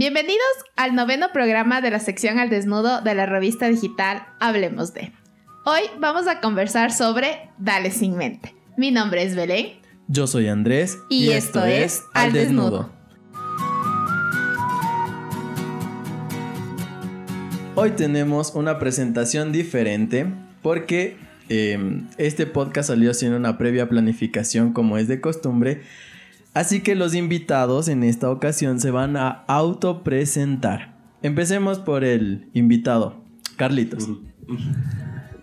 Bienvenidos al noveno programa de la sección al desnudo de la revista digital Hablemos de. Hoy vamos a conversar sobre Dale sin mente. Mi nombre es Belén. Yo soy Andrés. Y, esto, es Al desnudo. Hoy tenemos una presentación diferente porque eh, este podcast salió sin una previa planificación como es de costumbre. Así que los invitados en esta ocasión se van a autopresentar. Empecemos por el invitado, Carlitos.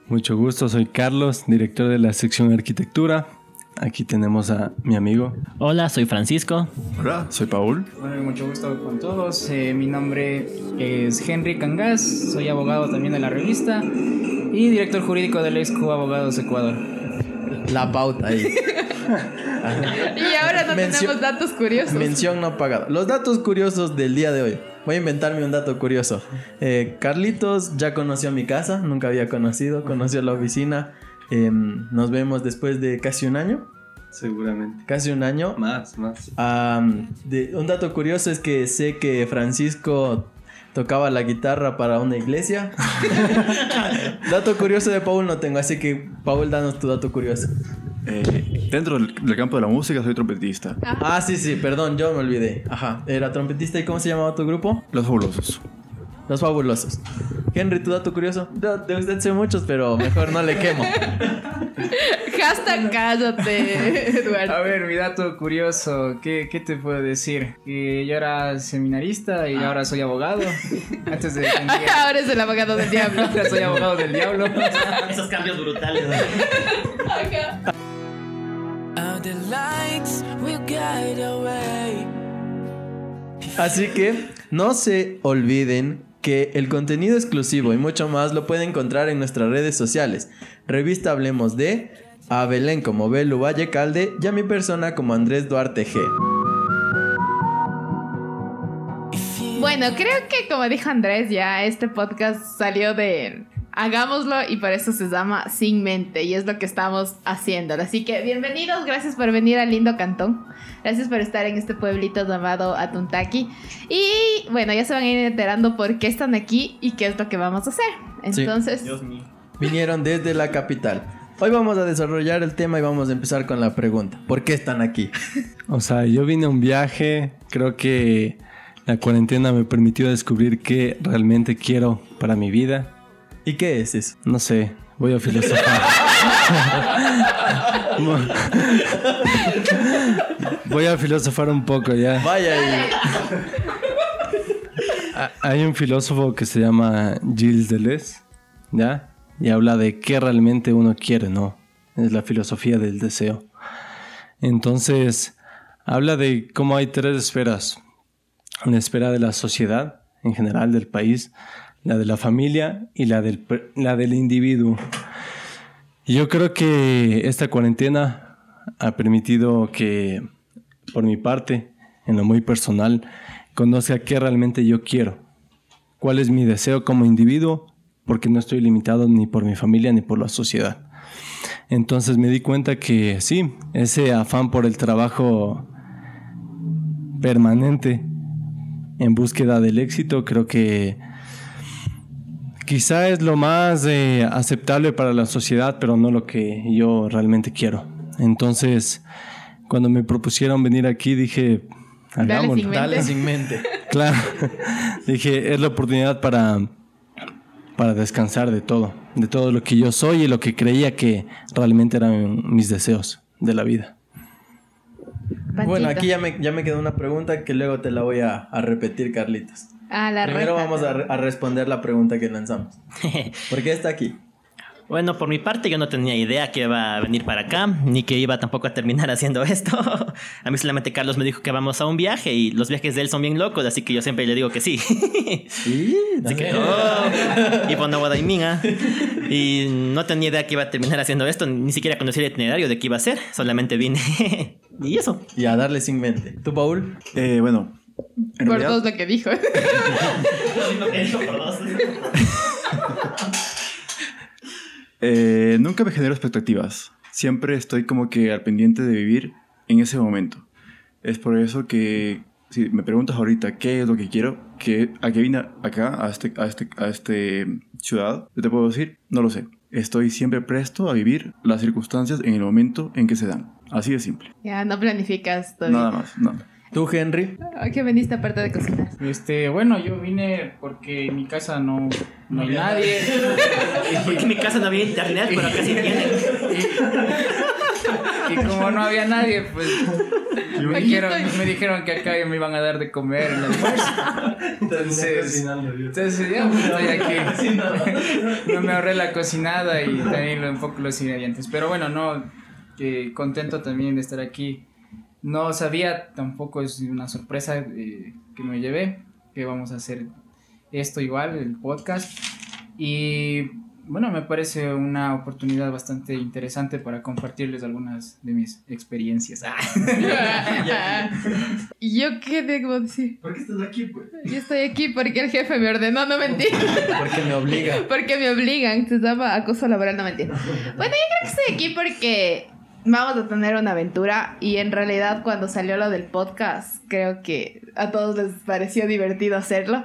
Mucho gusto, soy Carlos, director de la sección Arquitectura. Aquí tenemos a mi amigo. Hola, soy Francisco. Hola, soy Paul. Bueno, mucho gusto con todos. Eh, mi nombre es Henry Cangas, soy abogado también de la revista y director jurídico del Exco Abogados Ecuador. La pauta ahí. Y ahora no tenemos datos curiosos. Mención no pagada. Los datos curiosos del día de hoy. Voy a inventarme un dato curioso. Eh, Carlitos ya conoció mi casa, nunca había conocido, conoció la oficina. Em, nos vemos después de casi un año. Seguramente. Casi un año. Más, más. De- un dato curioso es que sé que Francisco tocaba la guitarra para una iglesia. dato curioso de Paul no tengo, así que Paul, danos tu dato curioso. Eh, dentro del, del campo de la música soy trompetista. Ah, sí, sí, perdón, yo me olvidé. Ajá, era trompetista y ¿cómo se llamaba tu grupo? Los fabulosos. Los fabulosos. Henry, tu dato curioso. De, de usted sé muchos, pero mejor no le quemo. Hashtag cállate, Eduardo. A ver, mi dato curioso, ¿qué, qué te puedo decir? Que yo era seminarista y ahora soy abogado. Antes de Ahora es el abogado del diablo. ahora soy abogado del diablo. Esos cambios brutales. the lights Así que no se olviden que el contenido exclusivo y mucho más lo pueden encontrar en nuestras redes sociales. Revista Hablemos de, a Belén como Belu Valle Calde y a mi persona como Andrés Duarte G. Bueno, creo que como dijo Andrés, ya este podcast salió de hagámoslo y por eso se llama Sin Mente y es lo que estamos haciendo. Así que bienvenidos, gracias por venir al lindo cantón. Gracias por estar en este pueblito llamado Atuntaki. Y bueno, ya se van a ir enterando por qué están aquí y qué es lo que vamos a hacer. Sí. Entonces, Vinieron desde la capital. Hoy vamos a desarrollar el tema y vamos a empezar con la pregunta. ¿Por qué están aquí? O sea, yo vine a un viaje, creo que la cuarentena me permitió descubrir qué realmente quiero para mi vida. ¿Y qué es eso? No sé, voy a filosofar. voy a filosofar un poco ya. Vaya ahí. Hay un filósofo que se llama Gilles Deleuze, ¿ya? Y habla de qué realmente uno quiere, ¿no? Es la filosofía del deseo. Entonces, habla de cómo hay tres esferas. La esfera de la sociedad, en general, del país, la de la familia y la del, la del individuo. Yo creo que esta cuarentena ha permitido que, por mi parte, en lo muy personal, conozca qué realmente yo quiero, cuál es mi deseo como individuo, porque no estoy limitado ni por mi familia ni por la sociedad. Entonces me di cuenta que sí, ese afán por el trabajo permanente en búsqueda del éxito, creo que quizá es lo más eh, aceptable para la sociedad, pero no lo que yo realmente quiero. Entonces, cuando me propusieron venir aquí, dije, Dale hagámoslo. Dale sin mente. Claro, dije, es la oportunidad para, para descansar de todo, de todo lo que yo soy y lo que creía que realmente eran mis deseos de la vida. Panchito. Bueno, aquí ya me, ya me quedó una pregunta que luego te la voy a, a repetir, Carlitos. Ah, la Primero reta. vamos a, re- a responder la pregunta que lanzamos. ¿Por qué está aquí? Bueno, por mi parte yo no tenía idea que iba a venir para acá, ni que iba tampoco a terminar haciendo esto. A mí solamente Carlos me dijo que vamos a un viaje y los viajes de él son bien locos, así que yo siempre le digo que sí. Sí, Así que, oh, y bueno, Guadaimina. Y no tenía idea que iba a terminar haciendo esto, ni siquiera conocía el itinerario de qué iba a hacer, solamente vine. y eso. Y a darle sin mente. ¿Tú, Paul? Eh, bueno, en Por realidad, dos lo que dijo. eh, nunca me genero expectativas. Siempre estoy como que al pendiente de vivir en ese momento. Es por eso que Si me preguntas ahorita qué es lo que quiero, que, a qué vine acá, a este, a, este, a este ciudad, yo te puedo decir, no lo sé. Estoy siempre presto a vivir las circunstancias en el momento en que se dan. Así de simple. Ya, no planificas todavía. Nada más, no. ¿Tú, Henry? ¿A qué veniste aparte de cocinar? Este, bueno, yo vine porque en mi casa no, no hay nadie. Porque en mi casa no había internet, pero acá sí tienen. Y como no había nadie, pues me, estoy. me dijeron que acá me iban a dar de comer el almuerzo. Entonces, entonces ya pues, estoy aquí. No me ahorré la cocinada y también lo- un poco los ingredientes. Pero bueno, no, que contento también de estar aquí. No sabía, tampoco es una sorpresa eh, que me llevé, que vamos a hacer esto igual, el podcast. Y bueno, me parece una oportunidad bastante interesante para compartirles algunas de mis experiencias. Ah. ¿Y yo qué debo decir? ¿Por qué estás aquí, pues? Yo estoy aquí porque el jefe me ordenó, no mentir. Porque me obliga. Porque me obligan, se llama acoso laboral, no mentir. Bueno, yo creo que estoy aquí porque vamos a tener una aventura y en realidad cuando salió lo del podcast, creo que a todos les pareció divertido hacerlo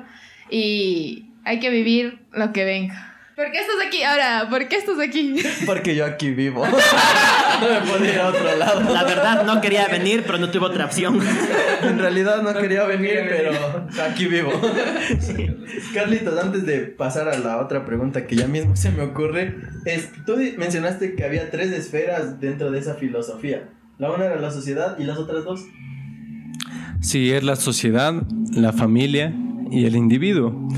y hay que vivir lo que venga. ¿Por qué estás aquí? Ahora, ¿por qué estás aquí? Porque yo aquí vivo. no me puedo ir a otro lado. La verdad, no quería venir, pero no tuve otra opción. En realidad no quería venir, pero aquí vivo. Carlitos, antes de pasar a la otra pregunta que ya mismo se me ocurre, es, tú mencionaste que había tres esferas dentro de esa filosofía. La una era la sociedad y las otras dos. Sí, es la sociedad, la familia y el individuo.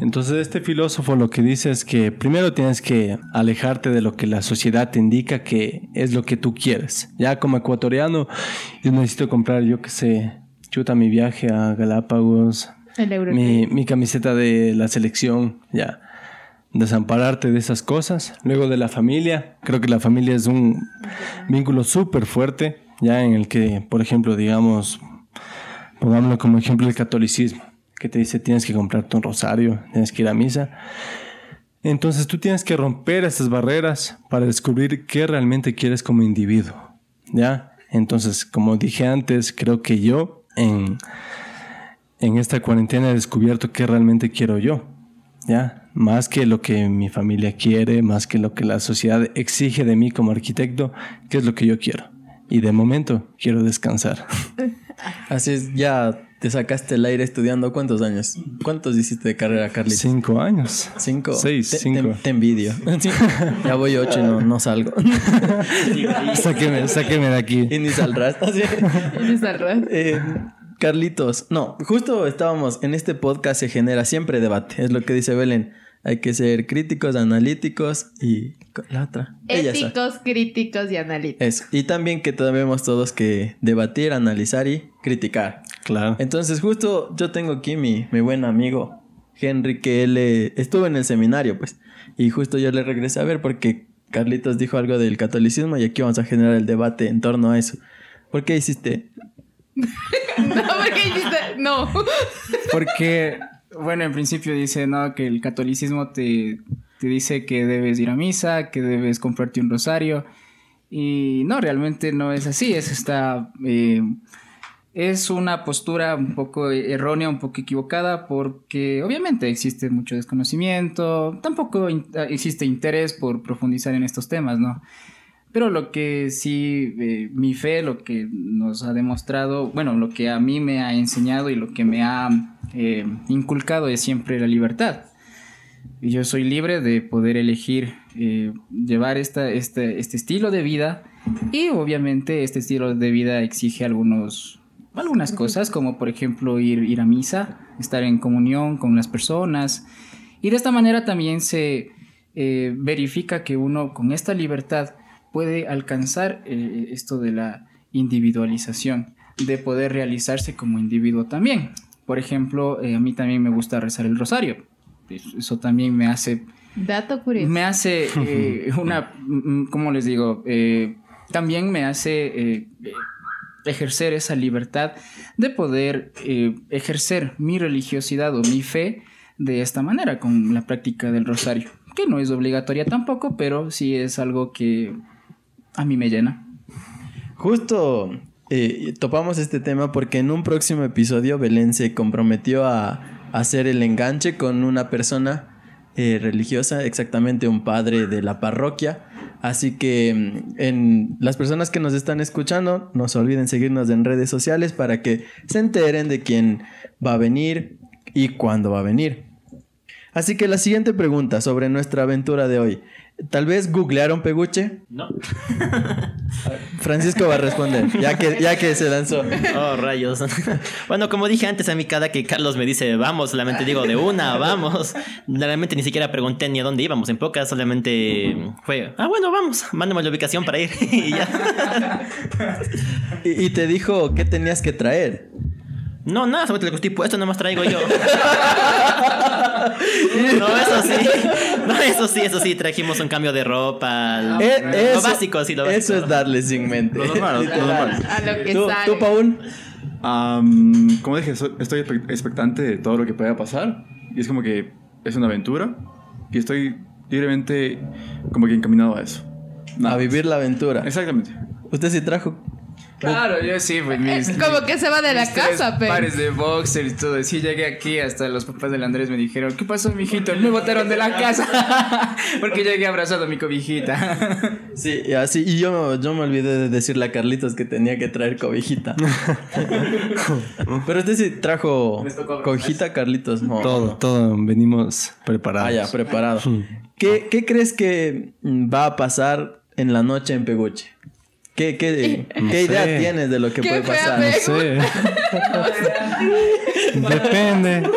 Entonces este filósofo lo que dice es que primero tienes que alejarte de lo que la sociedad te indica que es lo que tú quieres. Ya como ecuatoriano, yo necesito comprar, yo qué sé, chuta mi viaje a Galápagos, El mi, mi camiseta de la selección, ya. Desampararte de esas cosas. Luego de la familia. Creo que la familia es un vínculo súper fuerte, ya en el que, por ejemplo, digamos, pongámoslo como ejemplo el catolicismo, que te dice tienes que comprarte un rosario, tienes que ir a misa. Entonces tú tienes que romper esas barreras para descubrir qué realmente quieres como individuo, ¿ya? Entonces, como dije antes, creo que yo en, en esta cuarentena he descubierto qué realmente quiero yo, ¿ya? Más que lo que mi familia quiere, más que lo que la sociedad exige de mí como arquitecto, qué es lo que yo quiero. Y de momento quiero descansar. Así es, ya te sacaste el aire estudiando cuántos años. ¿Cuántos hiciste de carrera, Carlitos? Cinco años. Cinco. Seis, Te- cinco. Te, te envidio. Sí. Ya voy ocho y no, no salgo. Sáqueme, sáqueme de aquí. y ni saldrás. Así. Eres al ras. Eh, Carlitos, no, justo estábamos en este podcast se genera siempre debate, es lo que dice Belén. Hay que ser críticos, analíticos y la otra. Éticos, críticos y analíticos. Eso. Y también que tenemos todos que debatir, analizar y criticar. Claro. Entonces, justo yo tengo aquí mi, mi buen amigo Henry, que él eh, estuvo en el seminario, pues. Y justo yo le regresé a ver porque Carlitos dijo algo del catolicismo y aquí vamos a generar el debate en torno a eso. ¿Por qué hiciste? No, porque dijiste, no. Porque, bueno, en principio dice, ¿no? Que el catolicismo te, te dice que debes ir a misa, que debes comprarte un rosario. Y no, realmente no es así. Es esta. eh, es una postura un poco errónea, un poco equivocada, porque obviamente existe mucho desconocimiento, tampoco in- existe interés por profundizar en estos temas, ¿no? Pero lo que sí, eh, mi fe, lo que nos ha demostrado, bueno, lo que a mí me ha enseñado y lo que me ha eh, inculcado es siempre la libertad. Y yo soy libre de poder elegir eh, llevar esta, este, este estilo de vida y obviamente este estilo de vida exige algunos, algunas cosas, como por ejemplo ir, ir a misa, estar en comunión con las personas. Y de esta manera también se eh, verifica que uno con esta libertad puede alcanzar eh, esto de la individualización, de poder realizarse como individuo también. Por ejemplo, eh, a mí también me gusta rezar el rosario. Eso también me hace Dato curioso. me hace eh, una, mm, ¿cómo les digo? Eh, también me hace ejercer esa libertad de poder eh, ejercer mi religiosidad o mi fe de esta manera, con la práctica del rosario, que no es obligatoria tampoco, pero sí es algo que a mí me llena. Justo eh, topamos este tema porque en un próximo episodio Belén se comprometió a, hacer el enganche con una persona eh, religiosa, exactamente un padre de la parroquia. Así que mm, en las personas que nos están escuchando, no se olviden seguirnos en redes sociales para que se enteren de quién va a venir y cuándo va a venir. Así que la siguiente pregunta sobre nuestra aventura de hoy. Tal vez googlearon Peguche. No. Francisco va a responder, ya que, ya que se lanzó. Oh, rayos. Bueno, como dije antes a mí, cada que Carlos me dice vamos, solamente digo de una, vamos. Realmente ni siquiera pregunté ni a dónde íbamos. En pocas solamente fue, ah, bueno, vamos, mándame la ubicación para ir. y ya. Y, y te dijo qué tenías que traer. No, nada, solamente le tipo, esto nada más traigo yo. no, eso sí. No, eso sí, eso sí, trajimos un cambio de ropa. Eh, lo eso- básico, sí, lo básico. Eso es darle sin mente. Lo normal, lo normal. A lo que ¿Tú, sale. tú, Paul? Como dije, so- estoy expectante de todo lo que pueda pasar. Y es como que es una aventura. Y estoy libremente como que encaminado a eso. Nada A vivir la aventura. Exactamente. Usted sí trajo. Claro, yo sí, pues mis. Como que se va de la casa, pero. pares de boxer y todo. Sí, llegué aquí, hasta los papás del Andrés me dijeron: ¿Qué pasó, mijito? Me botaron de la casa. Porque llegué abrazado a mi cobijita. Sí, y así. Y yo, yo me olvidé de decirle a Carlitos que tenía que traer cobijita. Pero usted sí trajo cobijita, Carlitos. No. Todo, todo, venimos preparados. Ah, ya, preparado. ¿Qué, qué crees que va a pasar en la noche en Peguche? ¿Qué, qué, No qué idea sé. tienes de lo que puede pasar? No sé. Depende.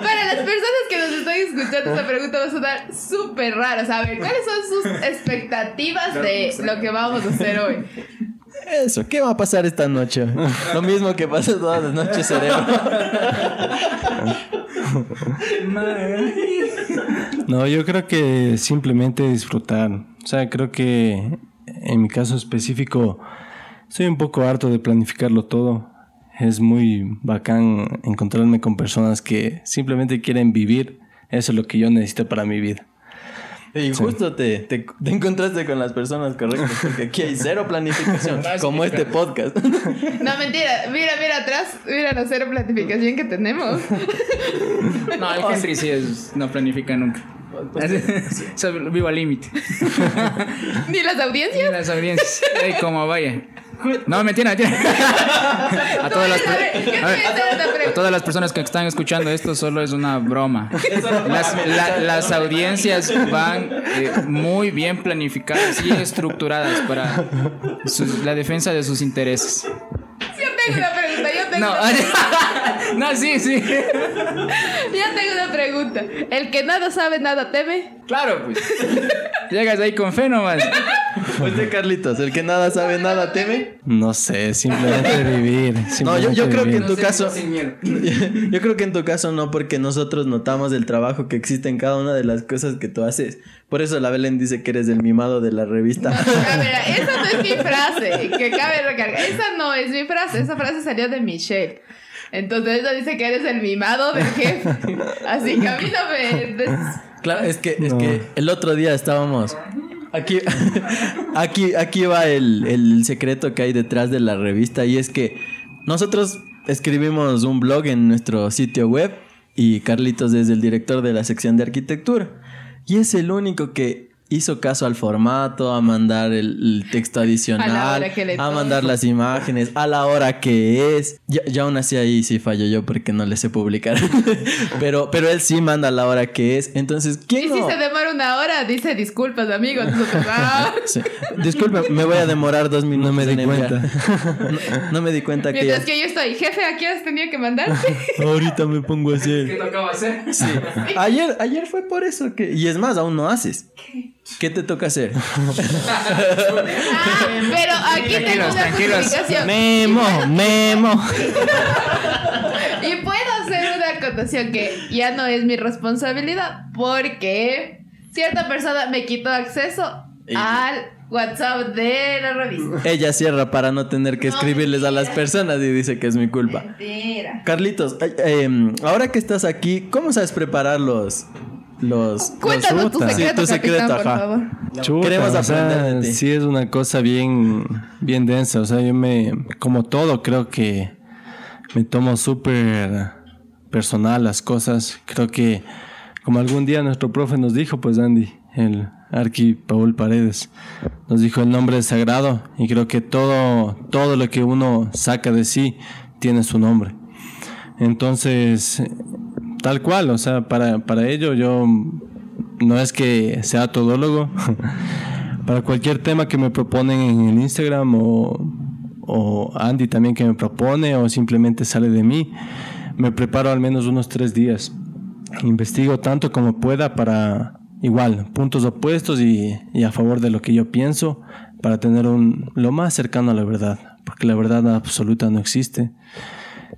Para las personas que nos están escuchando, esta pregunta va a sonar súper rara. ¿Saben? ¿Cuáles son sus expectativas de lo que vamos a hacer hoy? Eso, ¿qué va a pasar esta noche? Lo mismo que pasa todas las noches, cerebro. No, yo creo que simplemente disfrutar. O sea, creo que en mi caso específico soy un poco harto de planificarlo todo. Es muy bacán encontrarme con personas que simplemente quieren vivir. Eso es lo que yo necesito para mi vida. Y justo te, te, te encontraste con las personas correctas, porque aquí hay cero planificación, como este podcast. No, mentira. Mira, mira atrás. Mira la cero planificación que tenemos. No, el Henry sí es, no planifica nunca. O sea, vivo al límite. Ni las audiencias. las audiencias. Ey, como vaya. No, mentira, mentira. A todas las, A ver, pregunta. todas las personas que están escuchando esto, solo es una broma. Las, la- las audiencias van eh, muy bien planificadas y estructuradas para la defensa de sus intereses. Yo tengo una pregunta. Yo tengo, No, una, no, sí, sí. yo tengo una pregunta. El que nada sabe, nada teme. Claro, pues. Llegas ahí con fe nomás. Usted, Carlitos, el que nada sabe, nada teme. No sé, simplemente vivir. No, yo, yo simplemente creo que en tu caso. Sin miedo. Yo creo que en tu caso no, porque nosotros notamos el trabajo que existe en cada una de las cosas que tú haces. Por eso la Belén dice que eres el mimado de la revista. A ver, esa no es mi frase, que cabe recargar. Esa no es mi frase, esa frase salió de Michelle. Entonces ella dice que eres el mimado del jefe. Así que a mí no me... des- Claro, es que, es que el otro día estábamos. Aquí, aquí, aquí va el, el secreto que hay detrás de la revista. Y es que nosotros escribimos un blog en nuestro sitio web. Y Carlitos es el director de la sección de arquitectura. Y es el único que hizo caso al formato, a mandar el, el texto adicional, A la hora que le a toca. mandar las imágenes, a la hora que es. Ya, ya aún así ahí sí fallo yo porque no le sé publicar. pero, pero él sí manda a la hora que es. Entonces, ¿quién Y si se demora una hora, dice disculpas, ah. Sí. Disculpe, me voy a demorar dos minutos. No me di en cuenta. No, no me di cuenta que Mientras ya- que yo estoy, jefe, ¿a qué has tenido que mandarte? Ahorita me pongo a ¿Qué hacer. tocaba hacer? Sí. Ayer, ayer fue por eso que. Y es más, aún no haces. ¿Qué te toca hacer? Ah, pero aquí tengo una tranquilos. justificación. Memo, memo. Y puedo hacer una acotación que ya no es mi responsabilidad porque cierta persona me quitó acceso Y- al WhatsApp de la revista. Ella cierra para no tener que No, escribirles a las personas y dice que es mi culpa. Mentira. Carlitos, em, ahora que estás aquí, ¿cómo sabes preparar los, los... Cuéntanos tu chuta. secreto, Sí, tu secreto, capitán, por ajá. favor. Chuta, Queremos o sea, aprender de ti. sí es una cosa bien, bien densa. O sea, yo me, como todo, creo que me tomo súper personal las cosas. Creo que, como algún día nuestro profe nos dijo, pues Andy, el Arqui Paul Paredes, nos dijo el nombre es sagrado y creo que todo, todo lo que uno saca de sí tiene su nombre. Entonces, tal cual, o sea, para, para ello yo no es que sea todólogo. para cualquier tema que me proponen en el Instagram o, o Andy también que me propone o simplemente sale de mí, me preparo al menos unos tres días. Investigo tanto como pueda para igual, puntos opuestos y, y a favor de lo que yo pienso para tener un, lo más cercano a la verdad, porque la verdad absoluta no existe.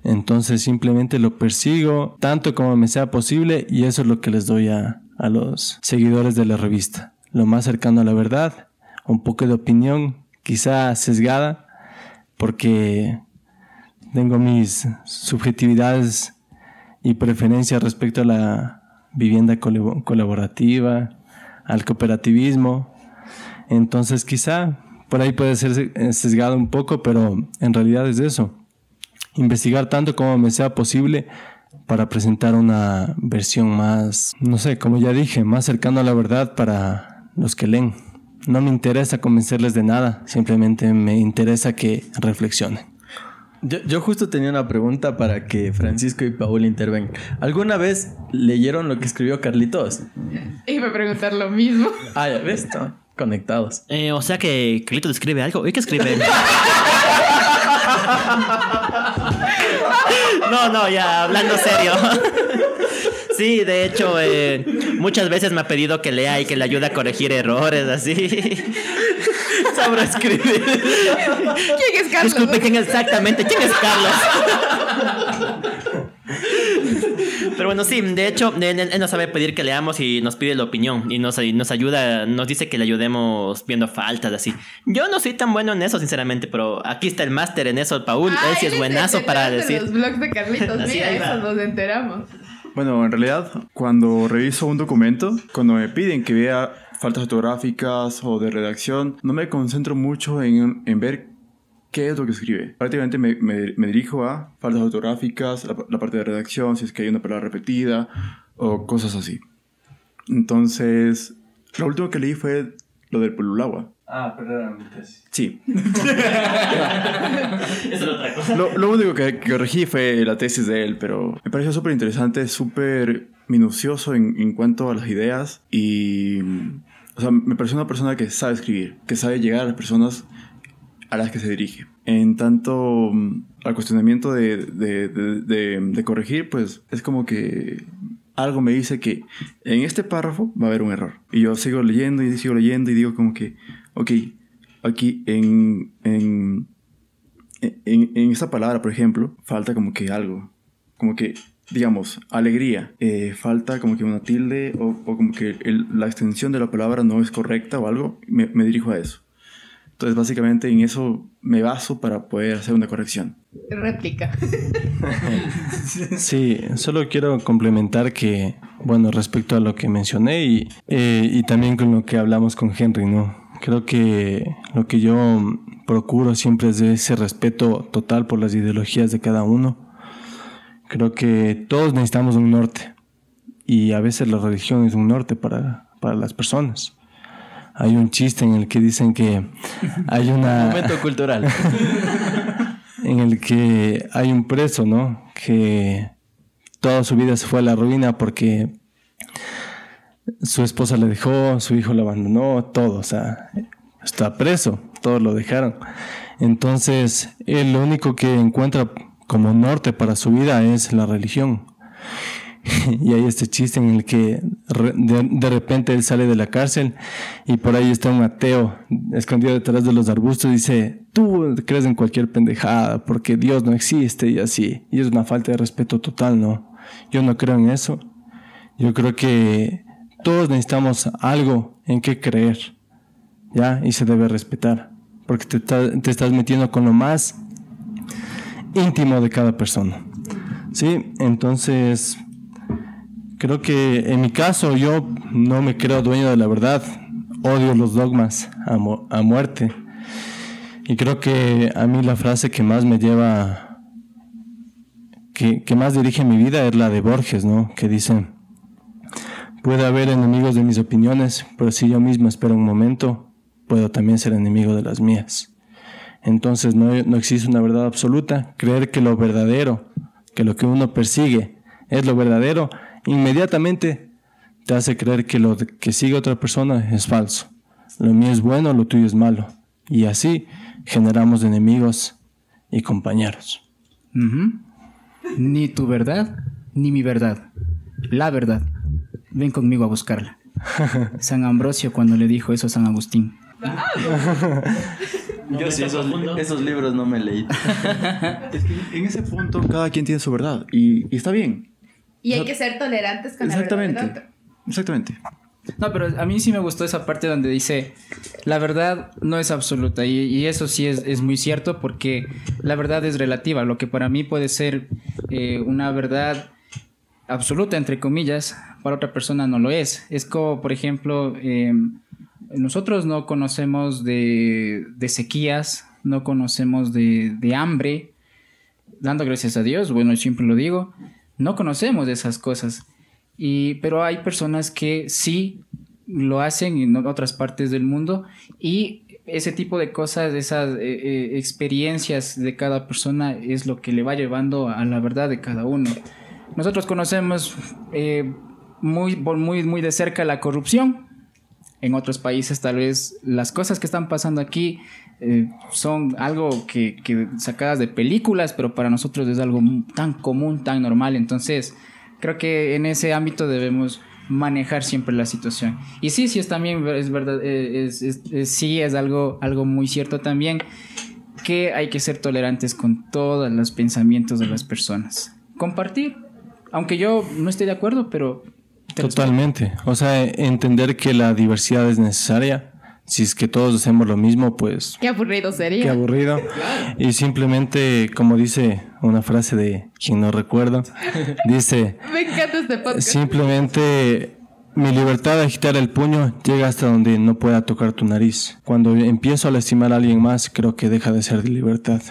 Entonces simplemente lo persigo tanto como me sea posible y eso es lo que les doy a, a los seguidores de la revista. Lo más cercano a la verdad, un poco de opinión, quizá sesgada, porque tengo mis subjetividades y preferencias respecto a la vivienda colaborativa, al cooperativismo. Entonces quizá por ahí puede ser sesgado un poco, pero en realidad es eso investigar tanto como me sea posible para presentar una versión más, no sé, como ya dije, más cercano a la verdad para los que leen. No me interesa convencerles de nada, simplemente me interesa que reflexionen. Yo, yo justo tenía una pregunta para que Francisco y Paul intervengan. ¿Alguna vez leyeron lo que escribió Carlitos? Iba a preguntar lo mismo. Ah, ya ves, están conectados. Eh, o sea que Carlito escribe algo. ¿Y qué escribe? no, no, ya hablando serio. Sí, de hecho, eh, muchas veces me ha pedido que lea y que le ayude a corregir errores, así. Sabrá escribir. ¿Quién es Carlos? Disculpe, ¿quién es exactamente? ¿Quién es Carlos? Pero bueno, sí, de hecho, él, él nos sabe pedir que leamos y nos pide la opinión y nos, y nos ayuda, nos dice que le ayudemos viendo faltas, así. Yo no soy tan bueno en eso, sinceramente, pero aquí está el máster en eso, Paul. Ah, él sí es buenazo para decir. Los blogs de Carlitos, mira, eso nos enteramos. Bueno, en realidad, cuando reviso un documento, cuando me piden que vea faltas ortográficas o de redacción, no me concentro mucho en, en ver qué es lo que escribe. Prácticamente me, me- me dirijo a faltas ortográficas, la, la parte de redacción, si es que hay una palabra repetida o cosas así. Entonces, lo último que leí fue lo del Pululagua. Ah, tesis. Sí. Eso es otra cosa. Lo, lo único que, que corregí fue la tesis de él, pero me pareció súper interesante, súper minucioso en, en cuanto a las ideas y... O sea, me pareció una persona que sabe escribir, que sabe llegar a las personas a las que se dirige. En tanto mm, al cuestionamiento de, de, de- de- corregir, pues es como que algo me dice que en este párrafo va a haber un error. Y yo sigo leyendo y sigo leyendo y digo como que, ok, aquí en, en, en, en esta palabra, por ejemplo, falta como que algo. Como que, digamos, alegría. eh, falta como que una tilde o, o como que el- la extensión de la palabra no es correcta o algo. Me, me dirijo a eso. Entonces, básicamente en eso me baso para poder hacer una corrección. Réplica. Sí, solo quiero complementar que, bueno, respecto a lo que mencioné y, eh, y también con lo que hablamos con Henry, ¿no? Creo que lo que yo procuro siempre es de ese respeto total por las ideologías de cada uno. Creo que todos necesitamos un norte y a veces la religión es un norte para, para las personas. Hay un chiste en el que dicen que hay una Momento cultural. en el que hay un preso, ¿no? Que toda su vida se fue a la ruina porque su esposa le dejó, su hijo lo abandonó, todo, o sea, está preso, todos lo dejaron. Entonces, él lo único que encuentra como norte para su vida es la religión. y hay este chiste en el que de, de repente él sale de la cárcel y por ahí está un ateo escondido detrás de los arbustos y dice, tú crees en cualquier pendejada porque Dios no existe y así. Y es una falta de respeto total, ¿no? Yo no creo en eso. Yo creo que todos necesitamos algo en qué creer, ¿ya? Y se debe respetar, porque te, te estás metiendo con lo más íntimo de cada persona. Sí, entonces Creo que en mi caso yo no me creo dueño de la verdad. Odio los dogmas a, mu- a muerte. Y creo que a mí la frase que más me lleva, que, que más dirige mi vida es la de Borges, ¿no? Que dice, puede haber enemigos de mis opiniones, pero si yo mismo espero un momento, puedo también ser enemigo de las mías. Entonces no, no existe una verdad absoluta. Creer que lo verdadero, que lo que uno persigue es lo verdadero, inmediatamente te hace creer que lo que sigue otra persona es falso. Lo mío es bueno, lo tuyo es malo. Y así generamos enemigos y compañeros. Ni tu verdad, ni mi verdad. La verdad. Ven conmigo a buscarla. San Ambrosio cuando le dijo eso a San Agustín. Yo sí, esos, esos libros no me leí. Es que en ese punto cada quien tiene su verdad y, y está bien. Y hay que ser tolerantes con la verdad Exactamente. Exactamente. No, pero a mí sí me gustó esa parte donde dice, la verdad no es absoluta y, y eso sí es, es muy cierto porque la verdad es relativa. Lo que para mí puede ser eh, una verdad absoluta, entre comillas, para otra persona no lo es. Es como, por ejemplo, eh, nosotros no conocemos de, de sequías, no conocemos de, de hambre, dando gracias a Dios, bueno, yo siempre lo digo, no conocemos esas cosas. Y, pero hay personas que sí lo hacen en otras partes del mundo y ese tipo de cosas, esas eh, eh, experiencias de cada persona es lo que le va llevando a la verdad de cada uno. Nosotros conocemos eh, muy, muy, muy de cerca la corrupción. En otros países tal vez las cosas que están pasando aquí eh, son algo que, que sacadas de películas, pero para nosotros es algo tan común, tan normal. Entonces, creo que en ese ámbito debemos manejar siempre la situación. Y sí, sí, es también, es verdad, eh, es, es- es- sí, es algo, algo muy cierto también, que hay que ser tolerantes con todos los pensamientos de las personas. Compartir, aunque yo no esté de acuerdo, pero... te Totalmente. O sea, entender que la diversidad es necesaria. Si es que todos hacemos lo mismo, pues Qué aburrido sería. qué aburrido. Y simplemente, como dice una frase de quien no recuerdo, dice, Me encanta este podcast. simplemente mi libertad de agitar el puño llega hasta donde no pueda tocar tu nariz. Cuando empiezo a lastimar a alguien más, creo que deja de ser de libertad.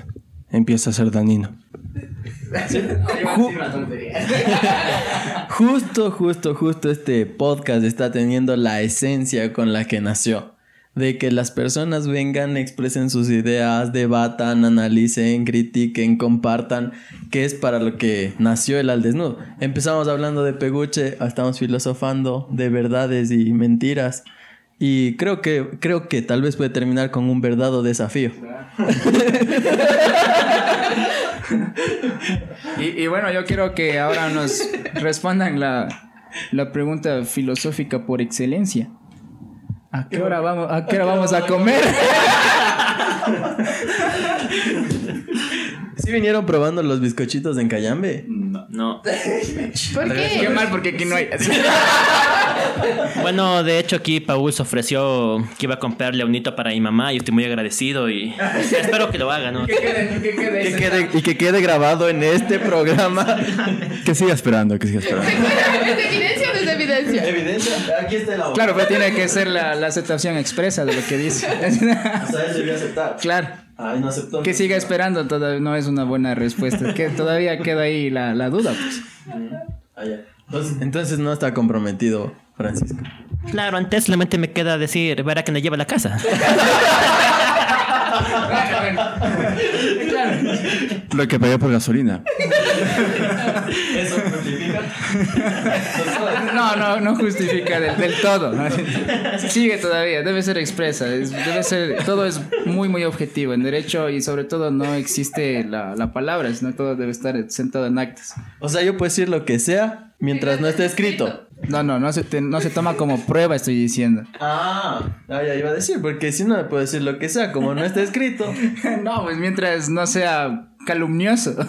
Empieza a ser dañino. Justo, justo, justo este podcast está teniendo la esencia con la que nació. De que las personas vengan, expresen sus ideas, debatan, analicen, critiquen, compartan, que es para lo que nació el al desnudo. Empezamos hablando de peguche, estamos filosofando de verdades y mentiras. Y creo que, creo que tal vez puede terminar con un verdadero desafío. Y, y bueno, yo quiero que ahora nos respondan la, la pregunta filosófica por excelencia. ¿A qué hora vamos, a, qué hora vamos a comer? ¿Sí vinieron probando los bizcochitos en Cayambe? No. ¿Por Qué qué? mal, porque aquí no hay. Bueno, de hecho aquí Paul se ofreció que iba a comprarle un hito para mi mamá y estoy muy agradecido y espero que lo haga, ¿no? ¿Qué quede- Que eso? quede- y que quede grabado en este programa. Que siga esperando, que siga esperando. ¿Es evidencia o no es evidencia? Evidencia, aquí está la Claro, pero tiene que ser la, la aceptación expresa de lo que dice. O sea, él debió aceptar. claro. Ay, no aceptó. Que siga esperando todavía no es una buena respuesta. Que todavía queda ahí la, la duda, pues. Ah, ya. Entonces, entonces no está comprometido, Francisco. Claro, antes solamente me queda decir, verá que me lleva a la casa. Lo que pagué por gasolina. ¿Eso justifica? No, no, no justifica del, del todo. Sigue todavía, debe ser expresa. es- debe ser, todo es muy, muy objetivo en derecho y sobre todo no existe la, la palabra, sino todo debe estar sentado en actas. O sea, yo puedo decir lo que sea mientras no esté escrito. No, no, no se, te- no se toma como prueba, estoy diciendo. Ah, ah, ya iba a decir, porque si no me puedo decir lo que sea, como no está escrito. No, pues mientras no sea calumnioso.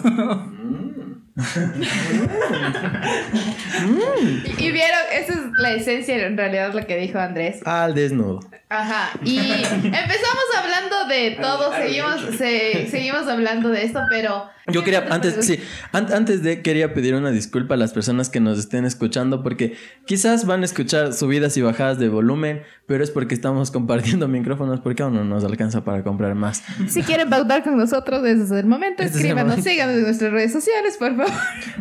Y vieron, esa es la esencia en realidad lo que dijo Andrés. Al desnudo. Ajá, y empezamos hablando de todo, seguimos, se- seguimos hablando de esto, pero... Yo quería, antes, sí, an- antes de quería pedir una disculpa a las personas que nos estén escuchando porque quizás van a escuchar subidas y bajadas de volumen, pero es porque estamos compartiendo micrófonos porque aún no nos alcanza para comprar más. Si quieren pautar con nosotros, ese es el momento, Este es el escríbanos, momento. síganos en nuestras redes sociales, por favor.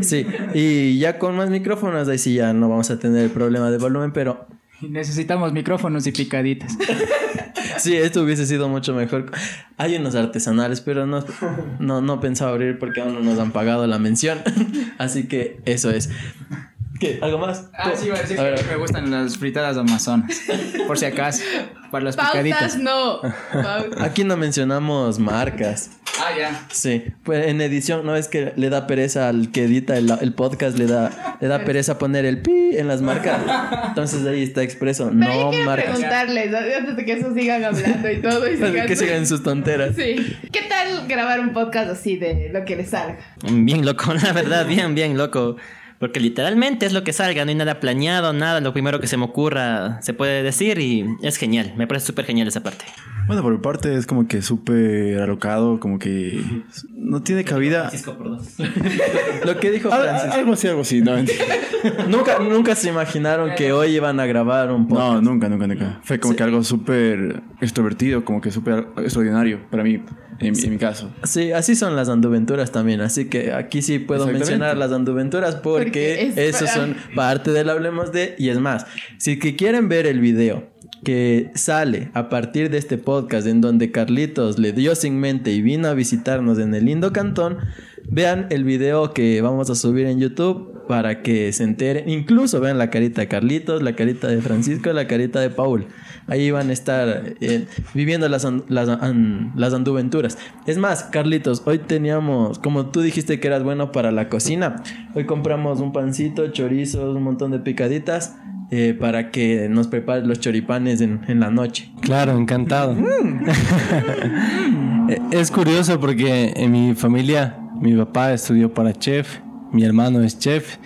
Sí, y ya con más micrófonos, ahí sí ya no vamos a tener el problema de volumen, pero Necesitamos micrófonos y picaditas. sí, esto hubiese sido mucho mejor. Hay unos artesanales, pero no, no, no pensaba abrir porque aún no nos han pagado la mención. Así que eso es. ¿Qué? ¿Algo más? Ah, sí, a decir A ver. me gustan las fritadas amazonas. Por si acaso. Para las Pautas picaditas. no. Pautas. Aquí no mencionamos marcas. Ah, ya. Sí, pues en edición no es que le da pereza al que edita el, el podcast, le da, le da pereza poner el pi en las marcas. Entonces ahí está expreso, Pero yo no quiero marcas. preguntarles, antes de que eso sigan hablando y todo. Y sigan... Que sigan sus tonteras. Sí. ¿Qué tal grabar un podcast así de lo que les salga? Bien loco, la verdad, bien, bien loco. Porque literalmente es lo que salga, no hay nada planeado, nada, lo primero que se me ocurra se puede decir y es genial, me parece súper genial esa parte. Bueno, por mi parte es como que súper alocado, como que no tiene cabida. Lo que dijo Al- Francis. Algo así, algo así, no. Nunca, nunca se imaginaron que hoy iban a grabar un podcast. No, nunca, nunca, nunca. Fue como que algo súper extrovertido, como que súper extraordinario para mí, en, mi- en mi caso. Sí, así son las anduventuras también. Así que aquí sí puedo mencionar las anduventuras porque, Porque es esos para- son parte del Hablemos de. Y es más, si que quieren ver el video que sale a partir de este podcast en donde Carlitos le dio sin mente y vino a visitarnos en el lindo cantón, vean el video que vamos a subir en YouTube para que se enteren. Incluso vean la carita de Carlitos, la carita de Francisco la carita de Paul. Ahí van a estar eh, viviendo las, las, las anduventuras. Es más, Carlitos, hoy teníamos, como tú dijiste que eras bueno para la cocina, hoy compramos un pancito, chorizos, un montón de picaditas eh, para que nos prepares los choripanes en, en la noche. Claro, encantado. Eh, es curioso porque en mi familia, mi papá estudió para chef, mi hermano es chef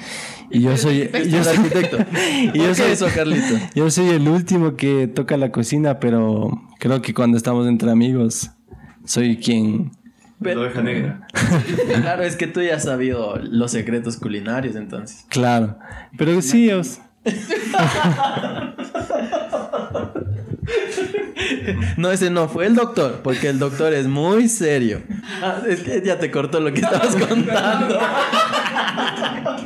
y yo soy, yo Yo soy arquitecto. y ¿Por yo soy eso, Carlitos? Yo soy el último que toca la cocina, pero creo que cuando estamos entre amigos soy quien Pero- oveja negra. claro, es que tú ya has sabido los secretos culinarios entonces. Claro, pero sí, os- No, ese no fue el doctor, porque el doctor es muy serio. Ah, es que ya te cortó lo que estabas contando.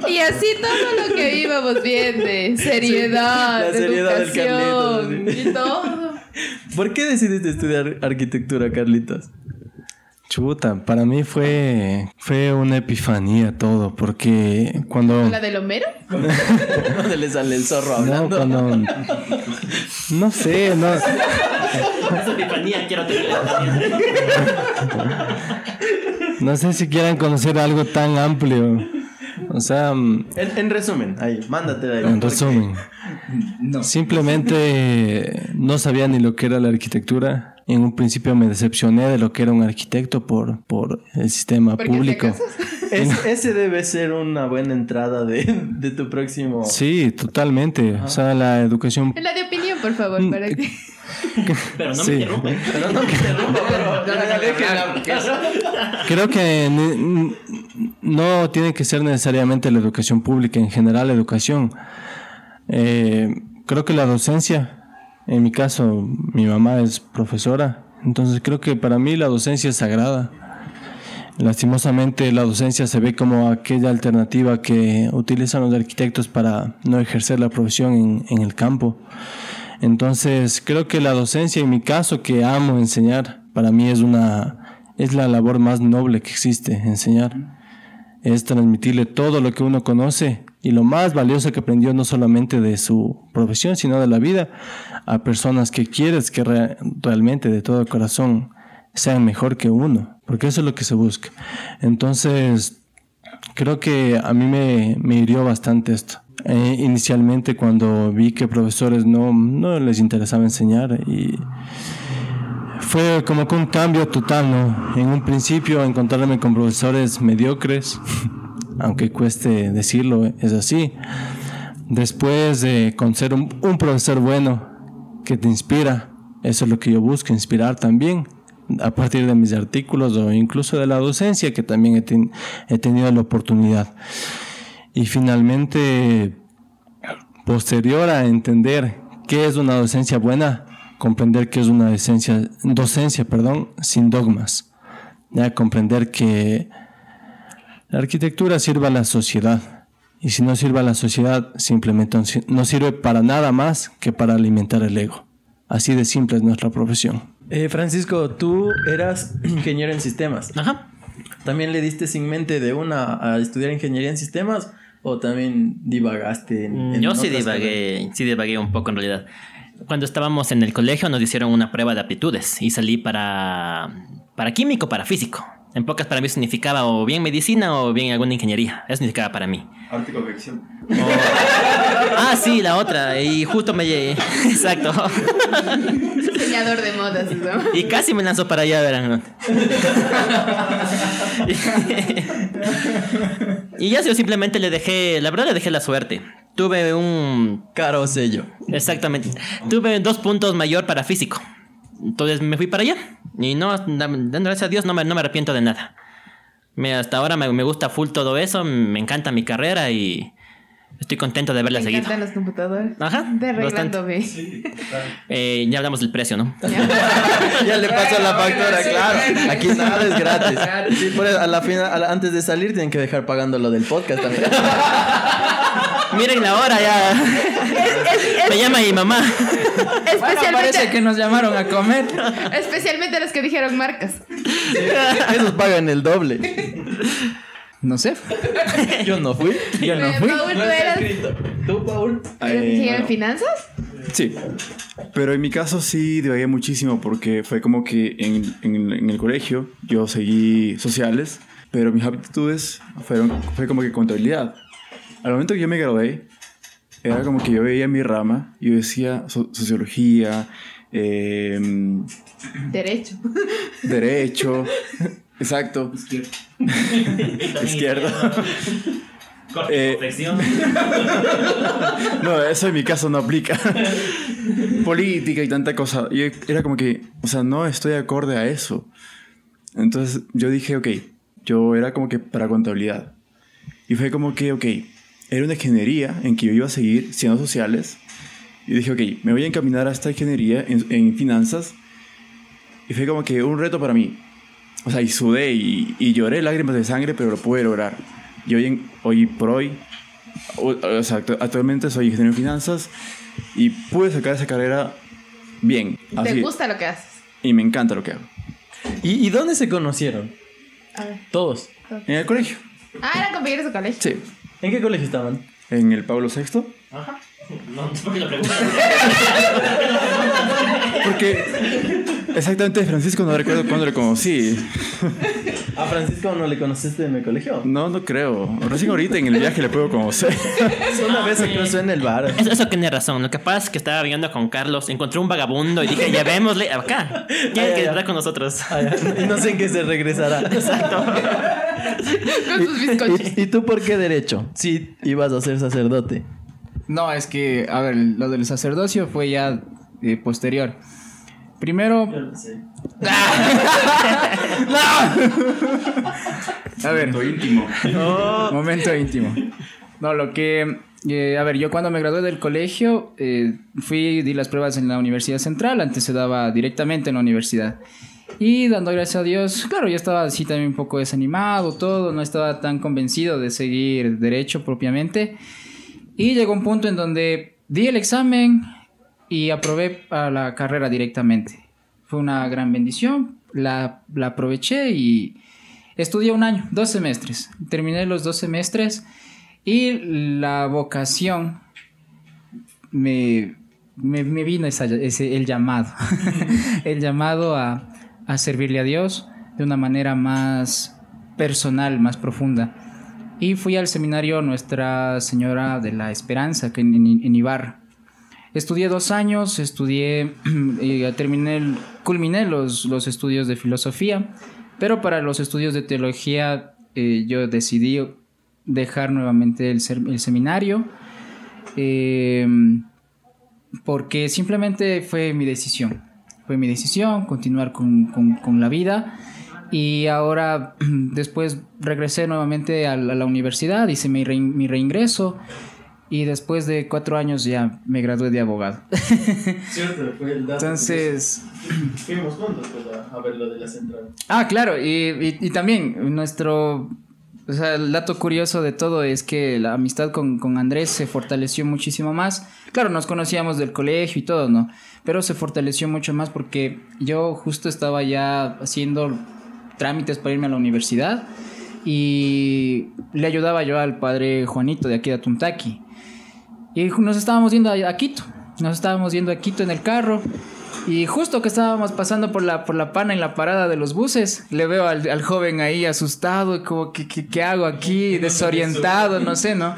Y así todo lo que íbamos viendo, seriedad, Sí, la seriedad del educación Carlitos, sí. y todo. ¿Por qué decidiste estudiar arquitectura, Carlitos? Chuta, para mí fue fue una epifanía todo, porque cuando ¿La del Homero? ¿Dónde le sale el zorro no, hablando? cuando no sé, no Esa epifanía quiero tener. no sé si quieran conocer algo tan amplio. O sea, mm, En, en resumen, ahí, mándate de ahí. en resumen, No. simplemente no sabía ni lo que era la arquitectura. En un principio me decepcioné de lo que era un arquitecto por, por el sistema público. Es- ese debe ser una buena entrada de, de tu próximo. Sí, totalmente. O sea, la educación La de opinión, por favor, Mm, para que... Pero no Sí. me interrumpen. Pero no me interrumpa, pero. Creo que no tiene que ser necesariamente la educación pública, en general la educación. Eh, creo que la docencia, en mi caso, mi mamá es profesora, entonces creo que para mí la docencia es sagrada. Lastimosamente la docencia se ve como aquella alternativa que utilizan los arquitectos para no ejercer la profesión en, en el campo. Entonces creo que la docencia, en mi caso, que amo enseñar, para mí es una es la labor más noble que existe, enseñar. Es transmitirle todo lo que uno conoce y lo más valioso que aprendió no solamente de su profesión, sino de la vida, a personas que quieres que re- realmente de todo corazón sean mejor que uno, porque eso es lo que se busca. Entonces, creo que a mí me, me hirió bastante esto. Eh, inicialmente cuando vi que profesores no, no les interesaba enseñar y fue como que un cambio total, ¿no? En un principio encontrarme con profesores mediocres, aunque cueste decirlo, es así. Después de con ser un, un profesor bueno que te inspira, Eso es lo que yo busco, inspirar también a partir de mis artículos o incluso de la docencia que también he, ten- he tenido la oportunidad. Y finalmente, posterior a entender qué es una docencia buena, comprender qué es una docencia, docencia perdón, sin dogmas. Ya comprender que la arquitectura sirve a la sociedad. Y si no sirve a la sociedad, simplemente no sir- no sirve para nada más que para alimentar el ego. Así de simple es nuestra profesión. Eh, Francisco, tú eras ingeniero en sistemas. Ajá. ¿También le diste sin mente de una a estudiar ingeniería en sistemas? ¿O también divagaste? En, en Yo sí carreras? divagué, sí divagué un poco en realidad. Cuando estábamos en el colegio nos hicieron una prueba de aptitudes y salí para, para químico, para físico. En pocas para mí significaba o bien medicina o bien alguna ingeniería. Eso significaba para mí. Arte confección. Ah, sí, la otra. Y justo me llegué. Exacto. Diseñador de modas, ¿no? Y casi me lanzó para allá, verán. y ya yo simplemente le dejé, la verdad le dejé la suerte. Tuve un Caro sello. Exactamente. Tuve dos puntos mayor para físico. Entonces me fui para allá. Y no, dando gracias a Dios, no me, no me arrepiento de nada. Me, hasta ahora me, me gusta full todo eso. Me encanta mi carrera y estoy contento de haberla Me seguido. encantan los computadores. Ajá, De bastante. arreglándome. Eh, ya hablamos del precio, ¿no? ya le pasó la factura, claro. Aquí nada es gratis. Sí, por eso, a la final, a la- antes de salir tienen que dejar pagando lo del podcast también. Miren la hora ya. Me llama mi mamá. Bueno, Especialmente, parece que nos llamaron a comer. especialmente los que dijeron marcas. Esos pagan el doble. No sé. Yo no fui. Yo no fui. Paul, ¿tú eras, ¿Tú, Paul? eras Eh, ingeniero en no. finanzas? Sí, pero en mi caso sí divagué muchísimo porque fue como que en, en- en el colegio yo seguí sociales, pero mis aptitudes fueron, fue como que contabilidad. Al momento que yo me gradué, era como que yo veía mi rama y yo decía so- sociología, em, Derecho. derecho, exacto, izquierda. Eh, No, eso en mi caso no aplica. Política y tanta cosa. Y era como que, o sea, no estoy acorde a eso. Entonces yo dije, ok, yo era como que para contabilidad. Y fue como que, ok, era una ingeniería en que yo iba a seguir siendo sociales. Y dije, ok, me voy a encaminar a esta ingeniería en, en finanzas. Y fue como que un reto para mí. O sea, y sudé y, y lloré lágrimas de sangre, pero lo pude lograr. Y hoy, en- hoy por hoy, o, o sea, actu- actualmente soy ingeniero en finanzas y pude sacar esa carrera bien. ¿Te Así, gusta lo que haces? Y me encanta lo que hago. ¿Y, y dónde se conocieron? A ver. Todos. En el colegio. Ah, eran compañeros de colegio. Sí. ¿En qué colegio estaban? En el Pablo VI. No, ¿por qué lo preguntas? Porque exactamente Francisco no recuerdo cuándo le conocí. ¿A Francisco no le conociste en el colegio? No, no creo. Recién ahorita en el viaje le puedo conocer. Una vez se cruzó en el bar. Eso, eso tiene razón. Lo que pasa es que estaba viviendo con Carlos, encontré un vagabundo y dije, llevémosle acá. Tiene Ay, que ay, ay. con nosotros. Ah, ya. Y no sé en qué se regresará. Exacto. Con sus bizcochos. ¿Y, y tú por qué derecho? Si ibas a ser sacerdote. No, es que, a ver, lo del sacerdocio fue ya eh, posterior. Primero, a ver, íntimo. momento íntimo. No, lo que, eh, a ver, yo cuando me gradué del colegio, eh, fui, di las pruebas en la Universidad Central, antes se daba directamente en la universidad. Y dando gracias a Dios, claro, yo estaba así también un poco desanimado, todo, no estaba tan convencido de seguir derecho propiamente. Y llegó un punto en donde di el examen y aprobé a la carrera directamente. Fue una gran bendición, la, la aproveché y estudié un año, dos semestres. Terminé los dos semestres y la vocación me, me, me vino esa- ese, el llamado. el llamado a, a servirle a Dios de una manera más personal, más profunda. Y fui al seminario Nuestra Señora de la Esperanza, que en, en-. Estudié dos años, estudié, y terminé, culminé los, los estudios de filosofía, pero para los estudios de teología eh, yo decidí dejar nuevamente el, seminario, eh, porque simplemente fue mi decisión. Fue mi decisión, continuar con, con- con la vida. Y ahora, después regresé nuevamente a la, a la universidad, hice mi, re- mi reingreso. Y después de cuatro años ya me gradué de abogado. Cierto, fue el dato. Entonces, Fuimos juntos pues, a, a ver lo de la central. Ah, claro, y, y- y también nuestro... O sea, el dato curioso de todo es que la amistad con, con Andrés se fortaleció muchísimo más. Claro, nos conocíamos del colegio y todo, ¿no? Pero se fortaleció mucho más porque yo justo estaba ya haciendo trámites para irme a la universidad y le ayudaba yo al padre Juanito de aquí de Atuntaki. Y nos estábamos yendo a, Quito. Nos estábamos yendo a Quito en el carro. Y justo que estábamos pasando por la, por la pana en la parada de los buses, le veo al, al joven ahí asustado, y como, ¿qué, qué, qué hago aquí? Desorientado, no sé, ¿no?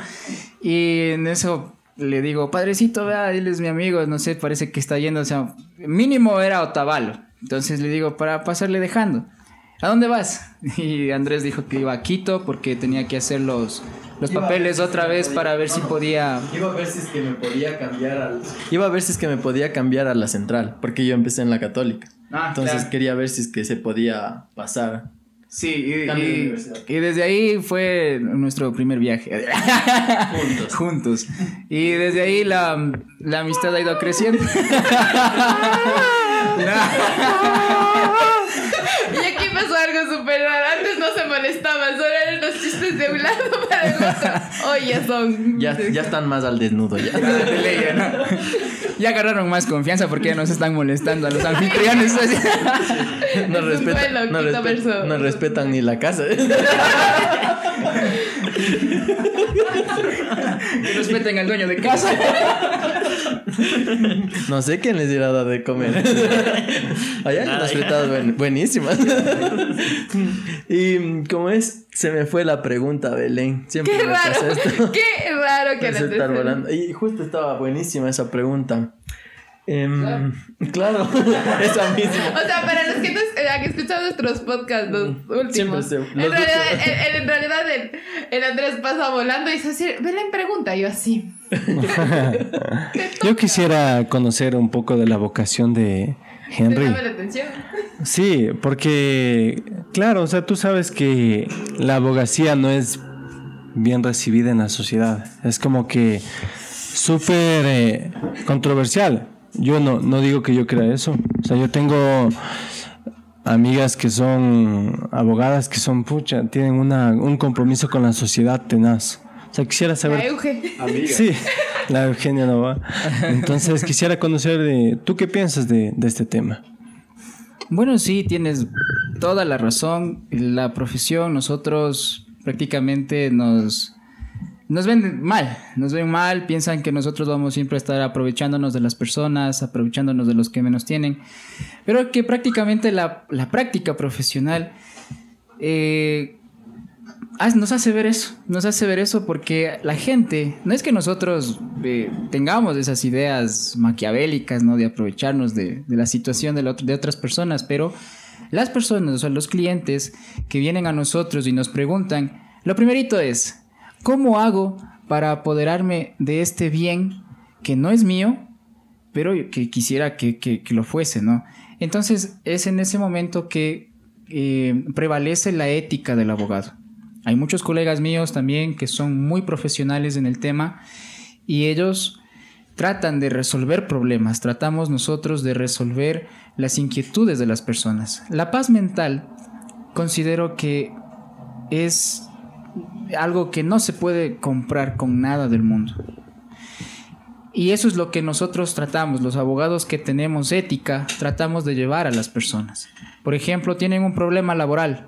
Y en eso le digo, padrecito, vea, él es mi amigo, no sé, parece que está yendo, o sea, mínimo era Otavalo. Entonces le digo, para pasarle dejando. ¿A dónde vas? Y Andrés dijo que iba a Quito porque tenía que hacer los, los Iba a papeles ver si otra vez podía- para ver si podía... Iba a ver si es que me podía cambiar al. Iba a ver si es que me podía cambiar a la central, porque yo empecé en la católica. Ah, Entonces claro. quería ver si es que se podía pasar. Sí, y, Cambio de y- universidad. y desde ahí fue nuestro primer viaje. Juntos. Juntos. Y desde ahí la, la amistad ha ido creciendo. Y aquí pasó algo súper raro. Antes no se molestaban, solo eran los chistes de un lado para el otro. Hoy ya son. Ya, ya están más al desnudo ya. Ya, ¿no? Ya agarraron más confianza porque ya nos están molestando a los anfitriones. No respetan, duelo, no, quinto respet- verso. no respetan ni la casa. Que respeten al dueño de casa. No sé quién les dirá dar de comer. Allá hay unas fritadas buen- buenísimas. Y como es, se me fue la pregunta, Belén. Siempre Qué me pasa raro. esto. Qué raro que les estar volando. Y justo estaba buenísima esa pregunta. Em, claro, esa misma. O sea, para los que no eh, han escuchado nuestros podcasts, los últimos. Siempre se- en, los realidad, últimos. el, el- en realidad, el, el Andrés pasa volando y dice así: Belén pregunta. Yo así. Yo quisiera conocer un poco de la vocación de Henry. llama la atención. Sí, porque, claro, o sea, tú sabes que la abogacía no es bien recibida en la sociedad. Es como que súper eh, controversial. Yo no, no digo que yo crea eso. O sea, yo tengo amigas que son abogadas que son, pucha, tienen una, un compromiso con la sociedad tenaz. Sea, quisiera La saber... Euge. Sí, la Eugenia no va. Entonces quisiera conocer de... ¿Tú qué piensas de, de este tema? Bueno, sí, tienes toda la razón. La profesión, nosotros prácticamente nos, nos ven mal, nos ven mal, piensan que nosotros vamos siempre a estar aprovechándonos de las personas, aprovechándonos de los que menos tienen, pero que prácticamente la, la práctica profesional eh, nos hace ver eso, nos hace ver eso porque la gente, no es que nosotros eh, tengamos esas ideas maquiavélicas, ¿no? De aprovecharnos de, la situación de, otras personas, pero las personas, o sea, los clientes que vienen a nosotros y nos preguntan, lo primerito es, ¿cómo hago para apoderarme de este bien que no es mío, pero que quisiera que lo fuese, ¿no? Entonces es en ese momento que eh, prevalece la ética del abogado. Hay muchos colegas míos también que son muy profesionales en el tema y ellos tratan de resolver problemas, tratamos nosotros de resolver las inquietudes de las personas. La paz mental considero que es algo que no se puede comprar con nada del mundo. Y eso es lo que nosotros tratamos, los abogados que tenemos ética, tratamos de llevar a las personas. Por ejemplo, tienen un problema laboral.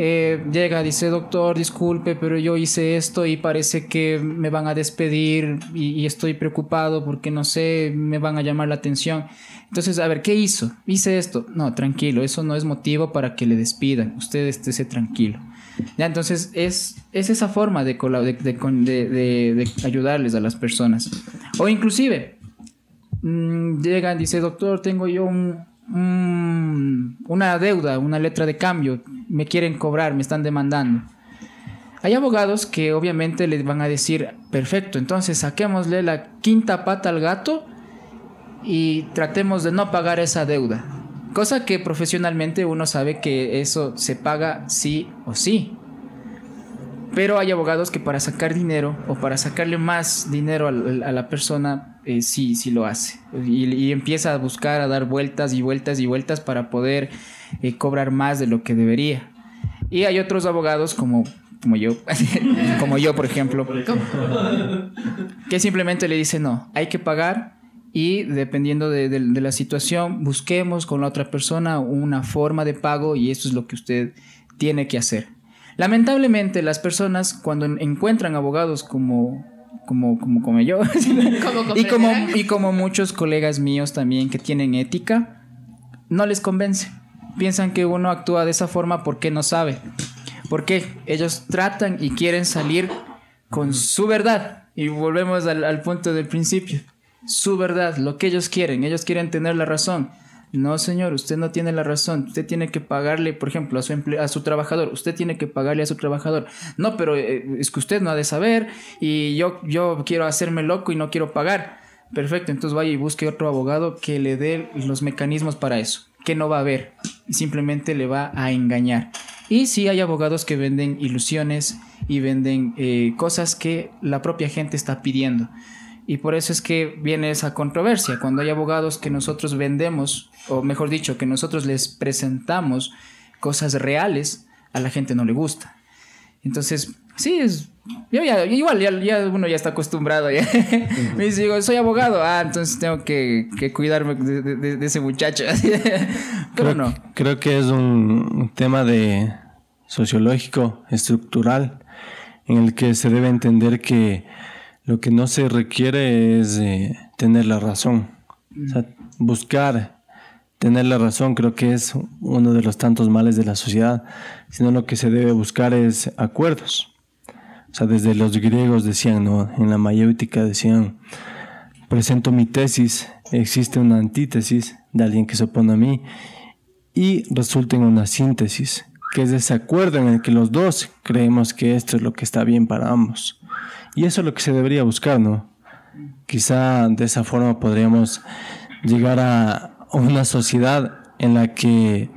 Eh, llega, dice, doctor, disculpe, pero yo hice esto y parece que me van a despedir y, estoy preocupado porque no sé, me van a llamar la atención. Entonces, a ver, ¿qué hizo? Hice esto. No, tranquilo, eso no es motivo para que le despidan. Usted estése tranquilo. Ya, entonces es, es esa forma de, de, ayudarles a las personas. O inclusive, mm, llegan, dice, doctor, tengo yo un, un- una deuda, una letra de cambio, me quieren cobrar, me están demandando. Hay abogados que obviamente les van a decir, perfecto, entonces saquémosle la quinta pata al gato y tratemos de no pagar esa deuda. Cosa que profesionalmente uno sabe que eso se paga sí o sí. Pero hay abogados que para sacar dinero o para sacarle más dinero a, la persona, eh, sí, sí lo hace. Y, empieza a buscar, a dar vueltas y vueltas y vueltas para poder eh, cobrar más de lo que debería. Y hay otros abogados como, como yo, como yo por ejemplo, que simplemente le dicen no, hay que pagar y dependiendo de, de- la situación, busquemos con la otra persona una forma de pago y eso es lo que usted tiene que hacer. Lamentablemente las personas cuando en- encuentran abogados como, como, como, como yo y, como, y como muchos colegas míos también que tienen ética, no les convence. Piensan que uno actúa de esa forma porque no sabe. Porque ellos tratan y quieren salir con su verdad. Y volvemos al, al punto del principio. Su verdad, lo que ellos quieren. Ellos quieren tener la razón. No, señor, usted no tiene la razón. Usted tiene que pagarle, por ejemplo, a su, emple- a su trabajador. Usted tiene que pagarle a su trabajador. No, pero eh, es que usted no ha de saber y yo, yo quiero hacerme loco y no quiero pagar. Perfecto, entonces vaya y busque otro abogado que le dé los mecanismos para eso. Que no va a ver. Simplemente le va a engañar. Y sí hay abogados que venden ilusiones y venden eh, cosas que la propia gente está pidiendo. Y por eso es que viene esa controversia. Cuando hay abogados que nosotros vendemos, o mejor dicho, que nosotros les presentamos cosas reales, a la gente no le gusta. Entonces, sí, es, yo ya, igual ya, ya uno ya está acostumbrado. Ya. Me dice, digo, soy abogado. Ah, entonces tengo que, que cuidarme de, de- de ese muchacho. Pero creo, no. Creo que es un, un tema de sociológico, estructural, en el que se debe entender que lo que no se requiere es eh, tener la razón. O sea, buscar tener la razón creo que es uno de los tantos males de la sociedad, sino lo que se debe buscar es acuerdos. O sea, desde los griegos decían, ¿no? En la mayéutica decían, presento mi tesis, existe una antítesis de alguien que se opone a mí y resulta en una síntesis, que es ese acuerdo en el que los dos creemos que esto es lo que está bien para ambos. Y eso es lo que se debería buscar, ¿no? Quizá de esa forma podríamos llegar a una sociedad en la que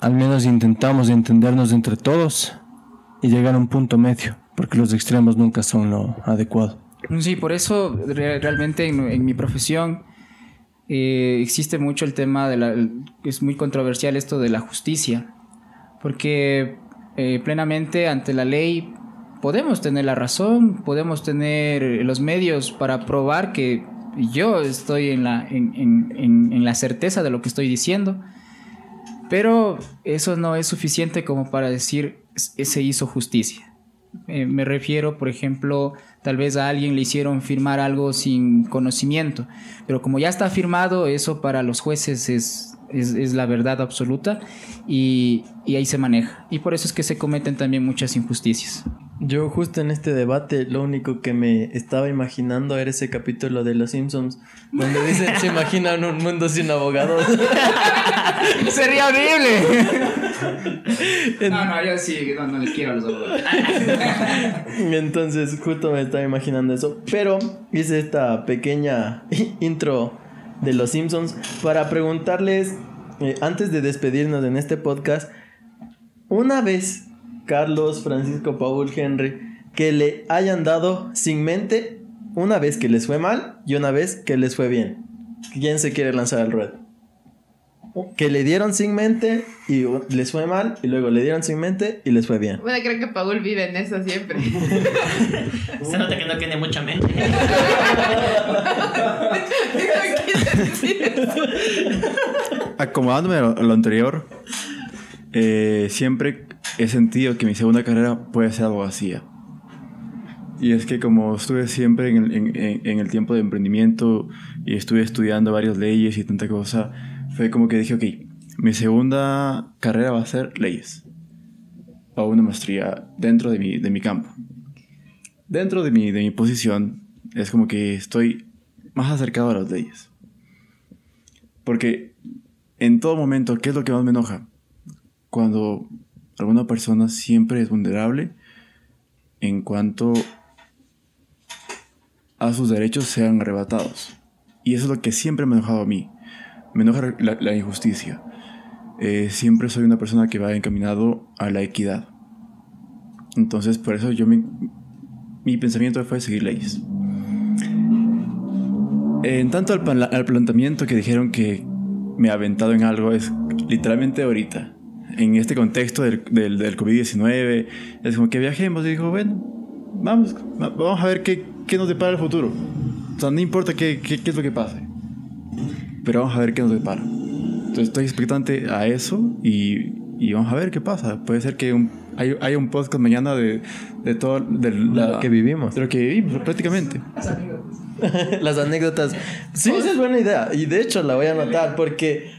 al menos intentamos entendernos entre todos y llegar a un punto medio, porque los extremos nunca son lo adecuado. Sí, por eso re- realmente en, en mi profesión eh, existe mucho el tema de la... Es muy controversial esto de la justicia, porque eh, plenamente ante la ley podemos tener la razón, podemos tener los medios para probar que yo estoy en la, certeza de lo que estoy diciendo, pero eso no es suficiente como para decir "S- se hizo justicia. Eh, me refiero, por ejemplo, tal vez a alguien le hicieron firmar algo sin conocimiento, pero como ya está firmado, eso para los jueces es, es, es la verdad absoluta y, y ahí se maneja. Y por eso es que se cometen también muchas injusticias. Yo justo en este debate lo único que me estaba imaginando era ese capítulo de Los Simpsons donde dicen se imaginan un mundo sin abogados. ¡Sería horrible! no, no, yo sí, no, no les quiero a los abogados. Entonces justo me estaba imaginando eso. Pero hice esta pequeña intro de Los Simpsons para preguntarles, eh, antes de despedirnos en este podcast, una vez, Carlos, Francisco, Paul, Henry, que le hayan dado sin mente, una vez que les fue mal y una vez que les fue bien. ¿Quién se quiere lanzar al ruedo? Que le dieron sin mente y les fue mal, y luego le dieron sin mente y les fue bien. Bueno, creo que Paul vive en eso siempre. Se nota que no tiene mucha mente. Acomodándome a lo, a lo anterior, eh, siempre he sentido que mi segunda carrera puede ser abogacía. Y es que como estuve siempre en el, en- en- el tiempo de emprendimiento y estuve estudiando varias leyes y tanta cosa, fue como que dije, ok, mi segunda carrera va a ser leyes. O una maestría dentro de mi, de mi campo. Dentro de mi, de mi posición, es como que estoy más acercado a las leyes. Porque en todo momento, ¿qué es lo que más me enoja? Cuando alguna persona siempre es vulnerable en cuanto a sus derechos sean arrebatados. Y eso es lo que siempre me ha enojado a mí. me enoja la, injusticia. Eh, siempre soy una persona que va encaminado a la equidad. Entonces, por eso yo mi, mi pensamiento fue seguir leyes. En tanto al, al planteamiento que dijeron que me ha aventado en algo, es literalmente ahorita. En este contexto del, del, del COVID-19, es como que viajemos. Y digo, bueno, vamos, va- vamos a ver qué, qué nos depara el futuro. O sea, no importa qué, qué, qué es lo que pase. Pero vamos a ver qué nos depara. Entonces estoy expectante a eso y, y vamos a ver qué pasa. Puede ser que un, hay, haya un podcast mañana de, de todo de la- lo que vivimos. De lo que vivimos, prácticamente. Las anécdotas. Sí, esa es buena idea. Y de hecho la voy a anotar porque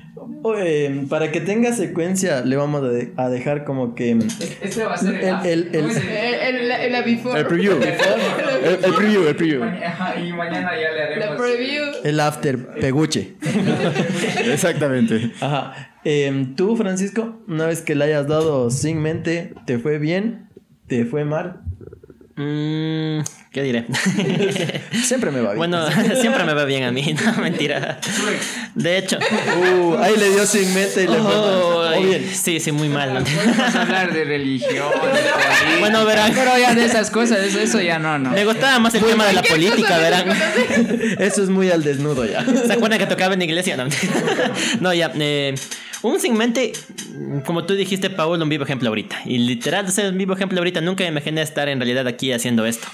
para que tenga secuencia le vamos a, de- a dejar como que... Este va a ser El- el- el- ¿cómo es El, el, la before. El preview. el, el preview, el preview. Ajá, y mañana ya le haremos. La preview. El after peguche. Exactamente. Ajá. Em, Tú, Francisco, una vez que le hayas dado sin mente, ¿te fue bien? ¿Te fue mal? Mm, ¿Qué diré? Siempre me va bien. bueno, siempre me va bien a mí, no mentira. De hecho, Uh, ahí le dio sin mente y le oh, bien. sí, sí, muy mal. Podemos hablar de religión. de. Bueno, verán. Pero ya de esas cosas, eso, eso ya no, no. Me gustaba más el tema de la política, verán. Eso es muy al desnudo ya. ¿Se acuerdan que tocaba en iglesia? No, no ya. eh, un sin mente, como tú dijiste, Paul, un vivo ejemplo ahorita. Y literal, ser un vivo ejemplo ahorita, nunca me imaginé estar en realidad aquí haciendo esto.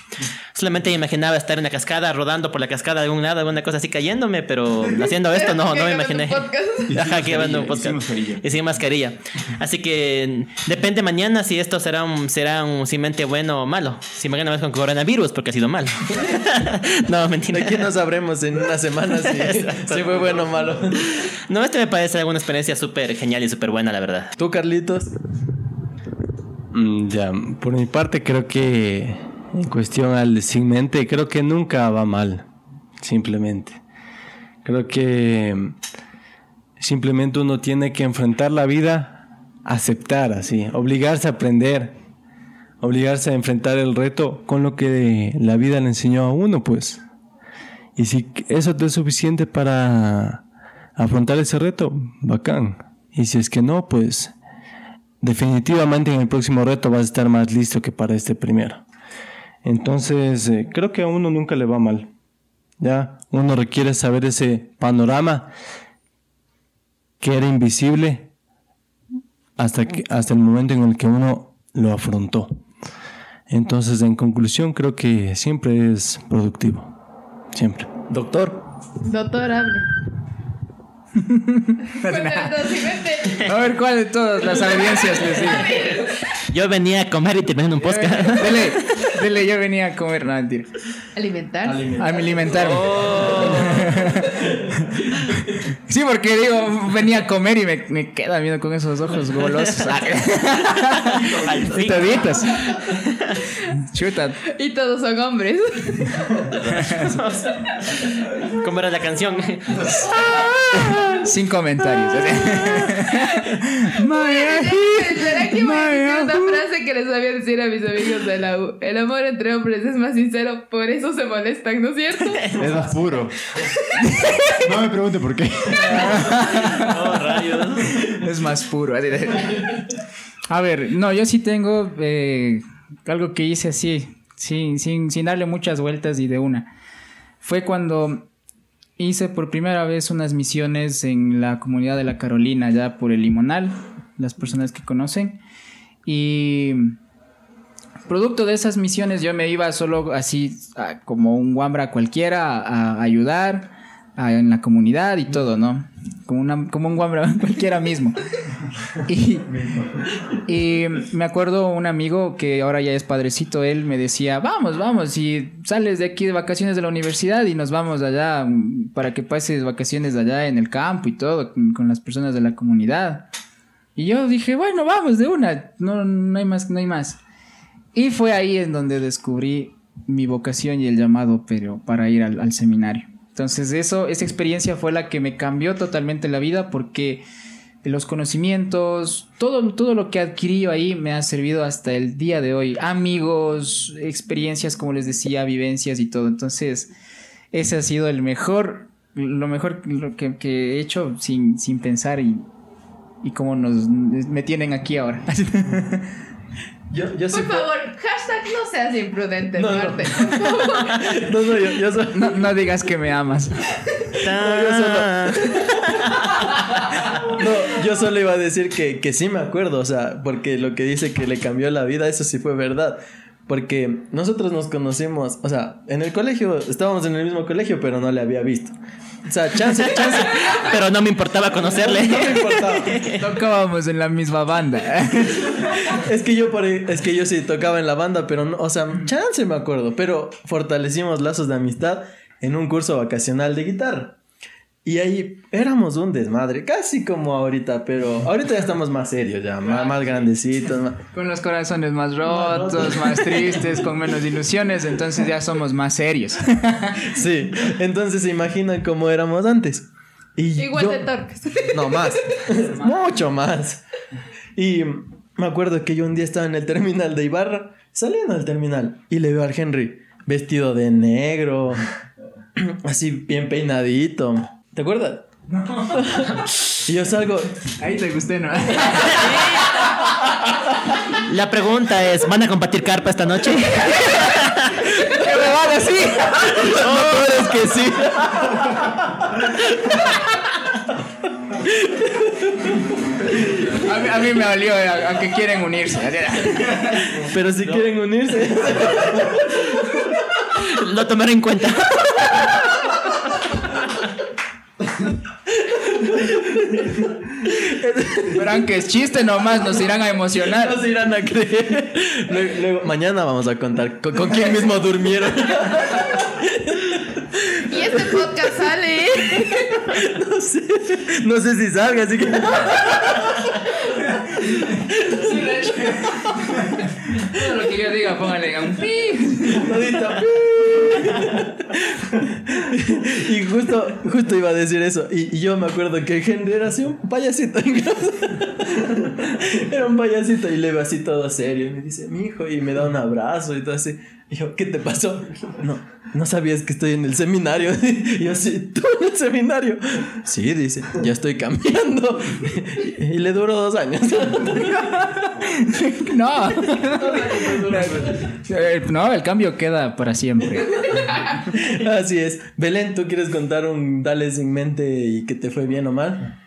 Solamente me imaginaba estar en la cascada, rodando por la cascada de algún lado, alguna cosa así cayéndome, pero haciendo esto no, no me imaginé. Ajá, que un Y sin podcast. mascarilla. Y sin mascarilla. Así que depende mañana si esto será un, será un sin mente bueno o malo. Si mañana vas con coronavirus, porque ha sido malo. no, mentira. Aquí no sabremos en una semana si, si fue bueno o malo. No, este me parece alguna experiencia súper genial y súper buena, la verdad. ¿Tú, Carlitos? Mm, Ya, por mi parte creo que en cuestión al sin creo que nunca va mal, simplemente. Creo que mm, simplemente uno tiene que enfrentar la vida, aceptar así, obligarse a aprender, obligarse a enfrentar el reto con lo que la vida le enseñó a uno, pues. Y si eso te es suficiente para afrontar ese reto, bacán. Y si es que no, pues definitivamente en el próximo reto vas a estar más listo que para este primero. Entonces, eh, creo que a uno nunca le va mal. Ya, uno requiere saber ese panorama que era invisible hasta, que, hasta el momento en el que uno lo afrontó. Entonces, en conclusión, creo que siempre es productivo. Siempre. Doctor. Doctor, hable. A ver cuál de todas las audiencias les digo. Yo venía a comer y terminé en un podcast. Dele, dele, yo venía a comer, no, mentira. Alimentar. A alimentarme. Sí, porque digo, venía a comer y me, me queda viendo con esos ojos golosos. Toditos. Chuta. Y todos son hombres. ¿Cómo era la canción? Sin comentarios. ¿Será que voy a decir una frase que les sabía decir a mis amigos de la U? El amor entre hombres es más sincero, por eso se molestan, ¿no es cierto? Es más puro. No me pregunte por qué. Es más puro. A ver, no, yo sí tengo eh, algo que hice así, sin, sin, darle muchas vueltas y de una. Fue cuando hice por primera vez unas misiones en la comunidad de la Carolina, ya por el Limonal, las personas que conocen. Y producto de esas misiones yo me iba solo así como un guambra cualquiera a, ayudar en la comunidad y todo, ¿no? Como, una, como un guambra cualquiera mismo. Y, y me acuerdo un amigo que ahora ya es padrecito, él me decía, vamos, vamos, y sales de aquí de vacaciones de la universidad y nos vamos allá mm, para que pases vacaciones allá en el campo y todo, con, con las personas de la comunidad. Y yo dije, bueno, vamos de una, no, no hay más, no hay más. Y fue ahí en donde descubrí mi vocación y el llamado, pero para ir al, al seminario. Entonces eso, esa experiencia fue la que me cambió totalmente la vida porque los conocimientos, todo, todo lo que adquirí ahí me ha servido hasta el día de hoy. Amigos, experiencias, como les decía, vivencias y todo. Entonces, ese ha sido el mejor lo mejor lo que, he hecho sin, sin pensar y, y cómo nos me tienen aquí ahora. Yo, yo sí Por puedo- favor, hashtag no seas imprudente, No, no. Duarte. No, no, yo, yo soy- No, no digas que me amas. Ta- No, yo solo iba a decir que, que sí me acuerdo, o sea, porque lo que dice que le cambió la vida, eso sí fue verdad. Porque nosotros nos conocimos, o sea, en el colegio, estábamos en el mismo colegio, pero no le había visto. O sea, chance, chance, Pero no me importaba conocerle. no me importaba. Tocábamos en la misma banda. Es que yo por ahí- es que yo sí tocaba en la banda, pero no, o sea, chance me acuerdo, pero fortalecimos lazos de amistad en un curso vacacional de guitarra. Y ahí éramos un desmadre, casi como ahorita, pero ahorita ya estamos más serios, ya, más, más grandecitos. más- Con los corazones más rotos, más tristes, con menos ilusiones, entonces ya somos más serios. Sí, entonces se imaginan cómo éramos antes. Y Igual yo- de torpes. No, más. Mucho más. Y me acuerdo que yo un día estaba en el terminal de Ibarra, saliendo del terminal, y le veo al Henry vestido de negro, así bien peinadito. ¿Te acuerdas? y yo salgo, Ahí te gusté, ¿no? La pregunta es, ¿van a compartir carpa esta noche? ¿Qué me van así? no, es que sí. A mí, a mí me dolió, eh, aunque quieren unirse. Pero si quieren unirse. Lo tomaré en cuenta. Verán que es chiste nomás, nos irán a emocionar. No se irán a creer. Luego, luego- mañana vamos a contar con, con quién mismo durmieron. Y este podcast sale. No sé, no sé si salga, así que. Todo lo que yo diga, póngale un pi. Y justo, justo iba a decir eso. Y, yo me acuerdo que Henry era así un payasito. en era un payasito y le veo así todo serio. Y me dice, mi hijo, y me da un abrazo y todo así. Y yo, ¿qué te pasó? No, no sabías que estoy en el seminario. Y yo así, ¿tú en el seminario? Sí, dice, ya estoy cambiando. Y le duró dos años. No. No, el cambio queda para siempre. Así es. Belén, ¿tú quieres contar un Dale sin mente y que te fue bien o mal?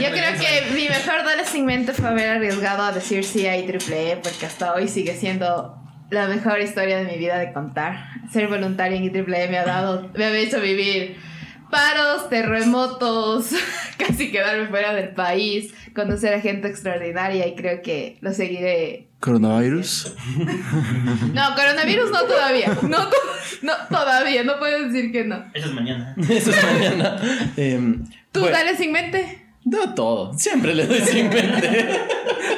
Yo creo que mi mejor dale sin mente fue haber arriesgado a decir sí a IEEE porque hasta hoy sigue siendo la mejor historia de mi vida de contar. Ser voluntaria en IEEE me ha dado, me ha hecho vivir paros, terremotos, casi quedarme fuera del país, conocer a gente extraordinaria y creo que lo seguiré. Coronavirus. No, coronavirus no todavía, no, to- no todavía, no puedo decir que no. Eso es mañana. Eso es mañana. Em, ¿Tú bueno, dale sin mente? No todo. Siempre le doy sin mente.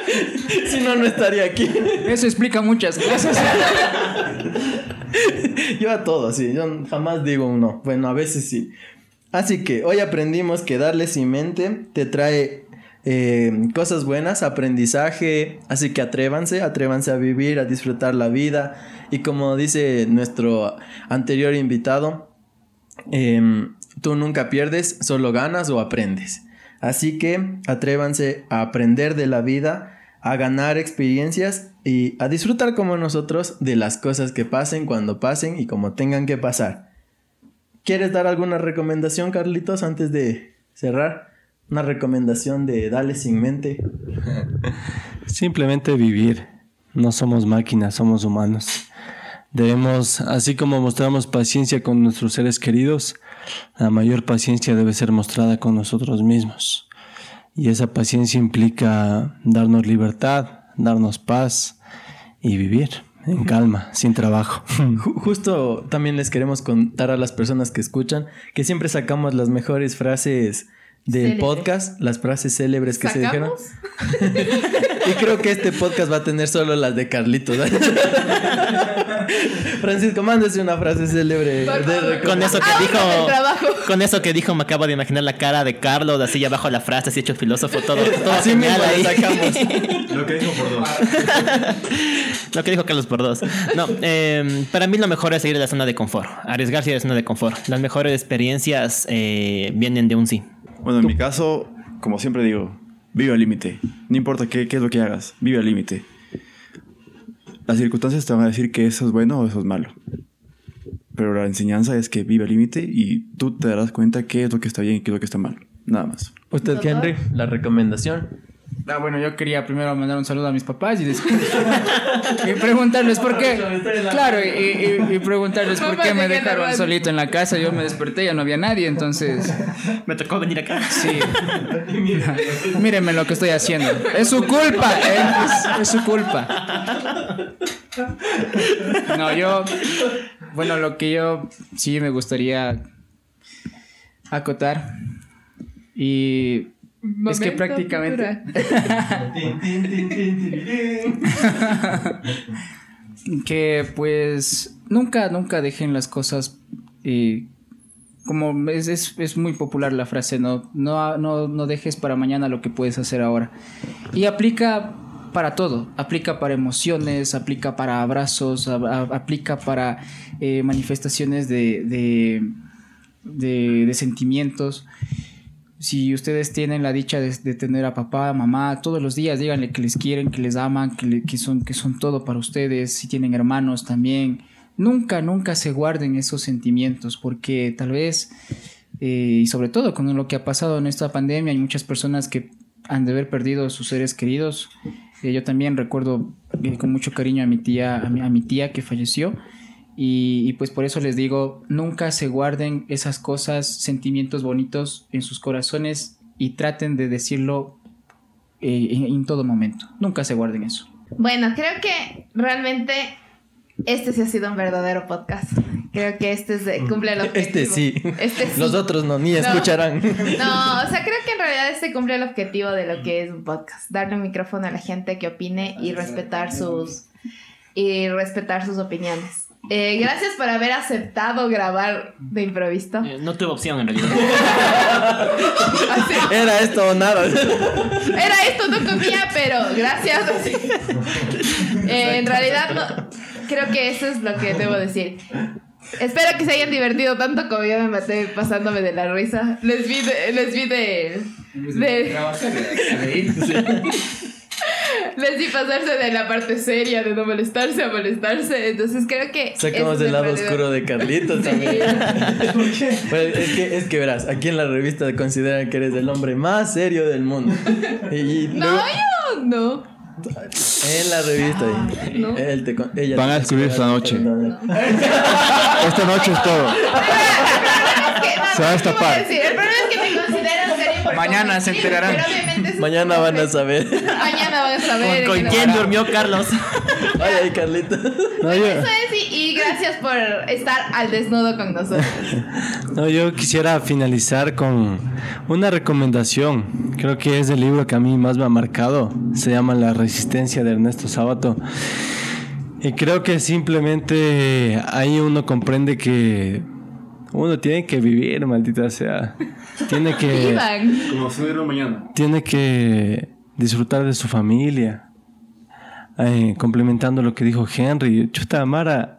si no, no estaría aquí. Eso explica muchas cosas. Yo a todo, sí. Yo jamás digo un no. Bueno, a veces sí. Así que hoy aprendimos que darle sin mente te trae eh, cosas buenas, aprendizaje. Así que atrévanse, atrévanse a vivir, a disfrutar la vida. Y como dice nuestro anterior invitado, em, tú nunca pierdes, solo ganas o aprendes. Así que atrévanse a aprender de la vida, a ganar experiencias y a disfrutar como nosotros de las cosas que pasen cuando pasen y como tengan que pasar. ¿Quieres dar alguna recomendación, Carlitos, antes de cerrar? Una recomendación de Dale sin mente. Simplemente vivir. No somos máquinas, somos humanos. Debemos, así como mostramos paciencia con nuestros seres queridos, la mayor paciencia debe ser mostrada con nosotros mismos. Y esa paciencia implica darnos libertad, darnos paz y vivir en calma, sin trabajo. Ju- Justo también les queremos contar a las personas que escuchan que siempre sacamos las mejores frases del Célebres. podcast, las frases célebres que se dijeron. ¿Sacamos? Y creo que este podcast va a tener solo las de Carlitos. Francisco, mándese una frase célebre. De. Con eso que dijo. con el trabajo. Con eso que dijo, me acabo de imaginar la cara de Carlos, así abajo la frase, así hecho filósofo, todo. todo Así genial mismo ahí. lo sacamos. Lo que dijo por dos. Lo que dijo Carlos por dos. No, eh, para mí lo mejor es salir de la zona de confort, arriesgarse de la zona de confort. Las mejores experiencias eh, vienen de un sí. Bueno, en mi caso, como siempre digo, vive al límite. No importa qué, qué es lo que hagas, vive al límite. Las circunstancias te van a decir que eso es bueno o eso es malo. Pero la enseñanza es que vive al límite y tú te darás cuenta qué es lo que está bien y qué es lo que está mal. Nada más. Usted, Henry, la recomendación. Ah, bueno, yo quería primero mandar un saludo a mis papás y después y preguntarles por qué. Claro, y, y- y preguntarles por qué me dejaron solito en la casa. Yo me desperté, ya no había nadie, entonces Me tocó venir acá. sí. Mírenme lo que estoy haciendo. Es su culpa, eh, es, es su culpa. No, yo, bueno, lo que yo sí me gustaría acotar y es que prácticamente que pues nunca, nunca dejen las cosas eh, como es, es, es muy popular la frase, ¿no? No, no, no dejes para mañana lo que puedes hacer ahora. Y aplica para todo, aplica para emociones, aplica para abrazos, a- a- aplica para eh, manifestaciones de, de, de- de sentimientos. Si ustedes tienen la dicha de, de tener a papá, mamá, todos los días díganle que les quieren, que les aman, que, le- que son, que son todo para ustedes. Si tienen hermanos también, nunca, nunca se guarden esos sentimientos porque tal vez, eh, y sobre todo con lo que ha pasado en esta pandemia, hay muchas personas que han de haber perdido a sus seres queridos. Eh, yo también recuerdo eh, con mucho cariño a mi tía, a mi, a mi tía que falleció. Y, y pues por eso les digo, nunca se guarden esas cosas, sentimientos bonitos en sus corazones y traten de decirlo eh, en, en todo momento. Nunca se guarden eso. Bueno, creo que realmente este sí ha sido un verdadero podcast. Creo que este es de- cumple el objetivo. Este sí. Este sí. Los otros no, ni No. escucharán. No, o sea, creo que en realidad este cumple el objetivo de lo que es un podcast. Darle un micrófono a la gente que opine y respetar sus y respetar sus opiniones. Eh, gracias por haber aceptado grabar de improviso. Eh, No tuve opción en realidad. Era esto o nada. Era esto, no comía, pero gracias. Eh, en realidad, no, creo que eso es lo que debo decir. Espero que se hayan divertido tanto como yo me maté pasándome de la risa. Les vi de. Les vi de. de- les vi pasarse de la parte seria, de no molestarse a molestarse. Entonces creo que. Sacamos el lado realidad- oscuro de Carlitos también. Pues, es, que, es que verás, aquí en la revista consideran que eres el hombre más serio del mundo. Y, No, luego- yo no. en la revista. no. él te ella Van a descubrir esta noche. No, no. Esta noche es todo. Se va a ¿qué destapar. El problema es que te consideran serio por Mañana se enterarán. Mañana van a saber. Mañana a saber. ¿Con que no- quién durmió Carlos? Ay, ay, Carlitos. No, yo, Eso es, y, y gracias por estar al desnudo con nosotros. no, yo quisiera finalizar con una recomendación. Creo que es el libro que a mí más me ha marcado. Se llama La Resistencia de Ernesto Sábato. Y creo que simplemente ahí uno comprende que uno tiene que vivir, maldita sea. Tiene que. Como si mañana. tiene que disfrutar de su familia. Eh, complementando lo que dijo Henry, chuta, amar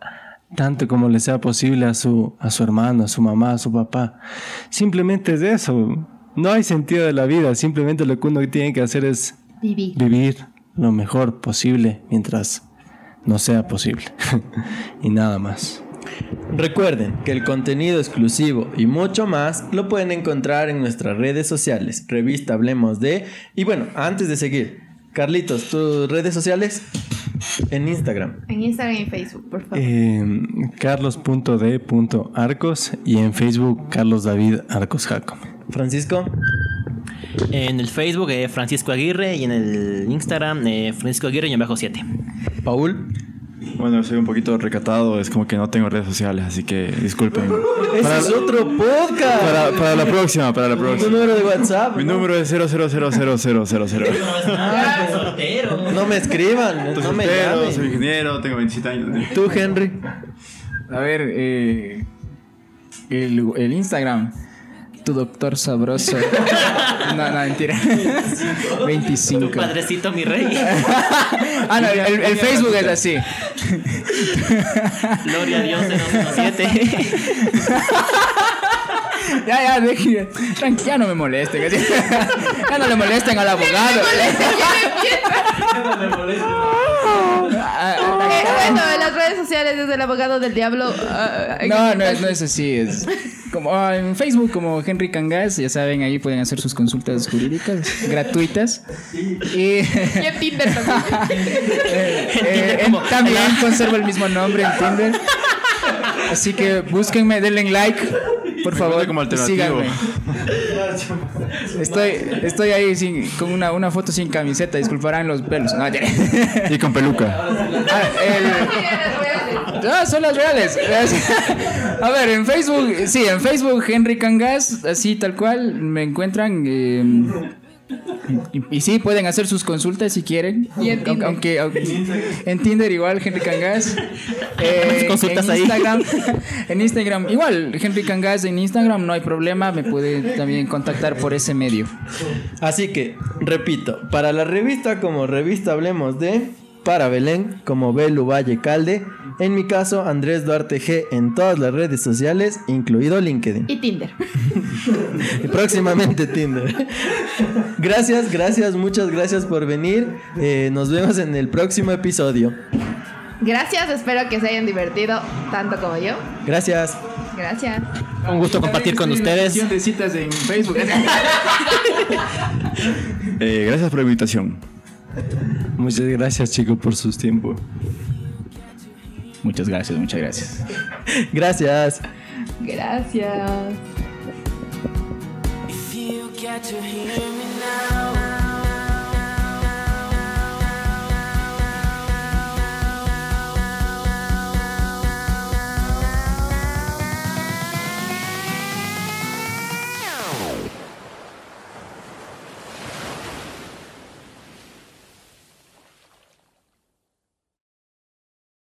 tanto como le sea posible a su, a su hermano, a su mamá, a su papá. Simplemente es eso. No hay sentido de la vida. Simplemente lo que uno tiene que hacer es Vivir. vivir lo mejor posible mientras no sea posible. y nada más. Recuerden que el contenido exclusivo y mucho más lo pueden encontrar en nuestras redes sociales, revista Hablemos de... Y bueno, antes de seguir, Carlitos, tus redes sociales en Instagram. En Instagram y Facebook, por favor. Eh, carlos.d.arcos y en Facebook Carlos David Arcos Jacob. Francisco, En el Facebook, eh, Francisco Aguirre. Y en el Instagram, eh, Francisco Aguirre y bajo 7. Paul, Bueno, soy un poquito recatado, es como que no tengo redes sociales, así que disculpen. Ese es otro podcast. Para, para la próxima, para la Tu próxima. número de WhatsApp. Mi ¿no? número es 0000000. No me escriban, Soy no me soltero, soy llamen. ingeniero, tengo 27 años. Tú, Henry. A ver, eh, el, el Instagram. Tu doctor sabroso. no, no, mentira. 25. Padrecito, mi rey. Ah, no, el, el Facebook es así. Gloria a Dios de 917. Ya, ya, deje. Tranqui- ya no me molesten. Ya no le molesten al abogado. Ah, ah, Eh, bueno, en las redes sociales es el abogado del diablo. ah, No, no es, no es así. Es como ah, en Facebook, como Henry Cangas, ya saben, ahí pueden hacer sus consultas jurídicas gratuitas. Y Y en Tinder también. eh, en- también conservo el mismo nombre en Tinder. Así que búsquenme, denle like, por Me favor. como. Síganme. Estoy, estoy ahí sin, con una, una foto sin camiseta, disculparán los pelos. No. Y con peluca. Ah, el- Ah, son las reales. A ver, en Facebook, sí, en Facebook Henry Cangas, así tal cual, me encuentran. eh, y, y sí, pueden hacer sus consultas si quieren. Y en Tinder. Aunque, aunque- en Tinder igual, Henry Cangas. Eh, Consultas en ahí. Instagram, en Instagram, igual, Henry Cangas en Instagram, no hay problema, me puede también contactar por ese medio. Así que, repito, para la revista como revista hablemos de, para Belén como Belu Valle Calde, en mi caso Andrés Duarte G en todas las redes sociales, incluido LinkedIn. Y Tinder. Y próximamente Tinder. Gracias, gracias, muchas gracias por venir. Eh, nos vemos en el próximo episodio. Gracias, espero que se hayan divertido tanto como yo. Gracias. Gracias. Un gusto compartir con ustedes. De citas en Facebook. Eh, gracias por la invitación. Muchas gracias, chicos, por sus tiempos. Muchas gracias, muchas gracias. Gracias. Gracias.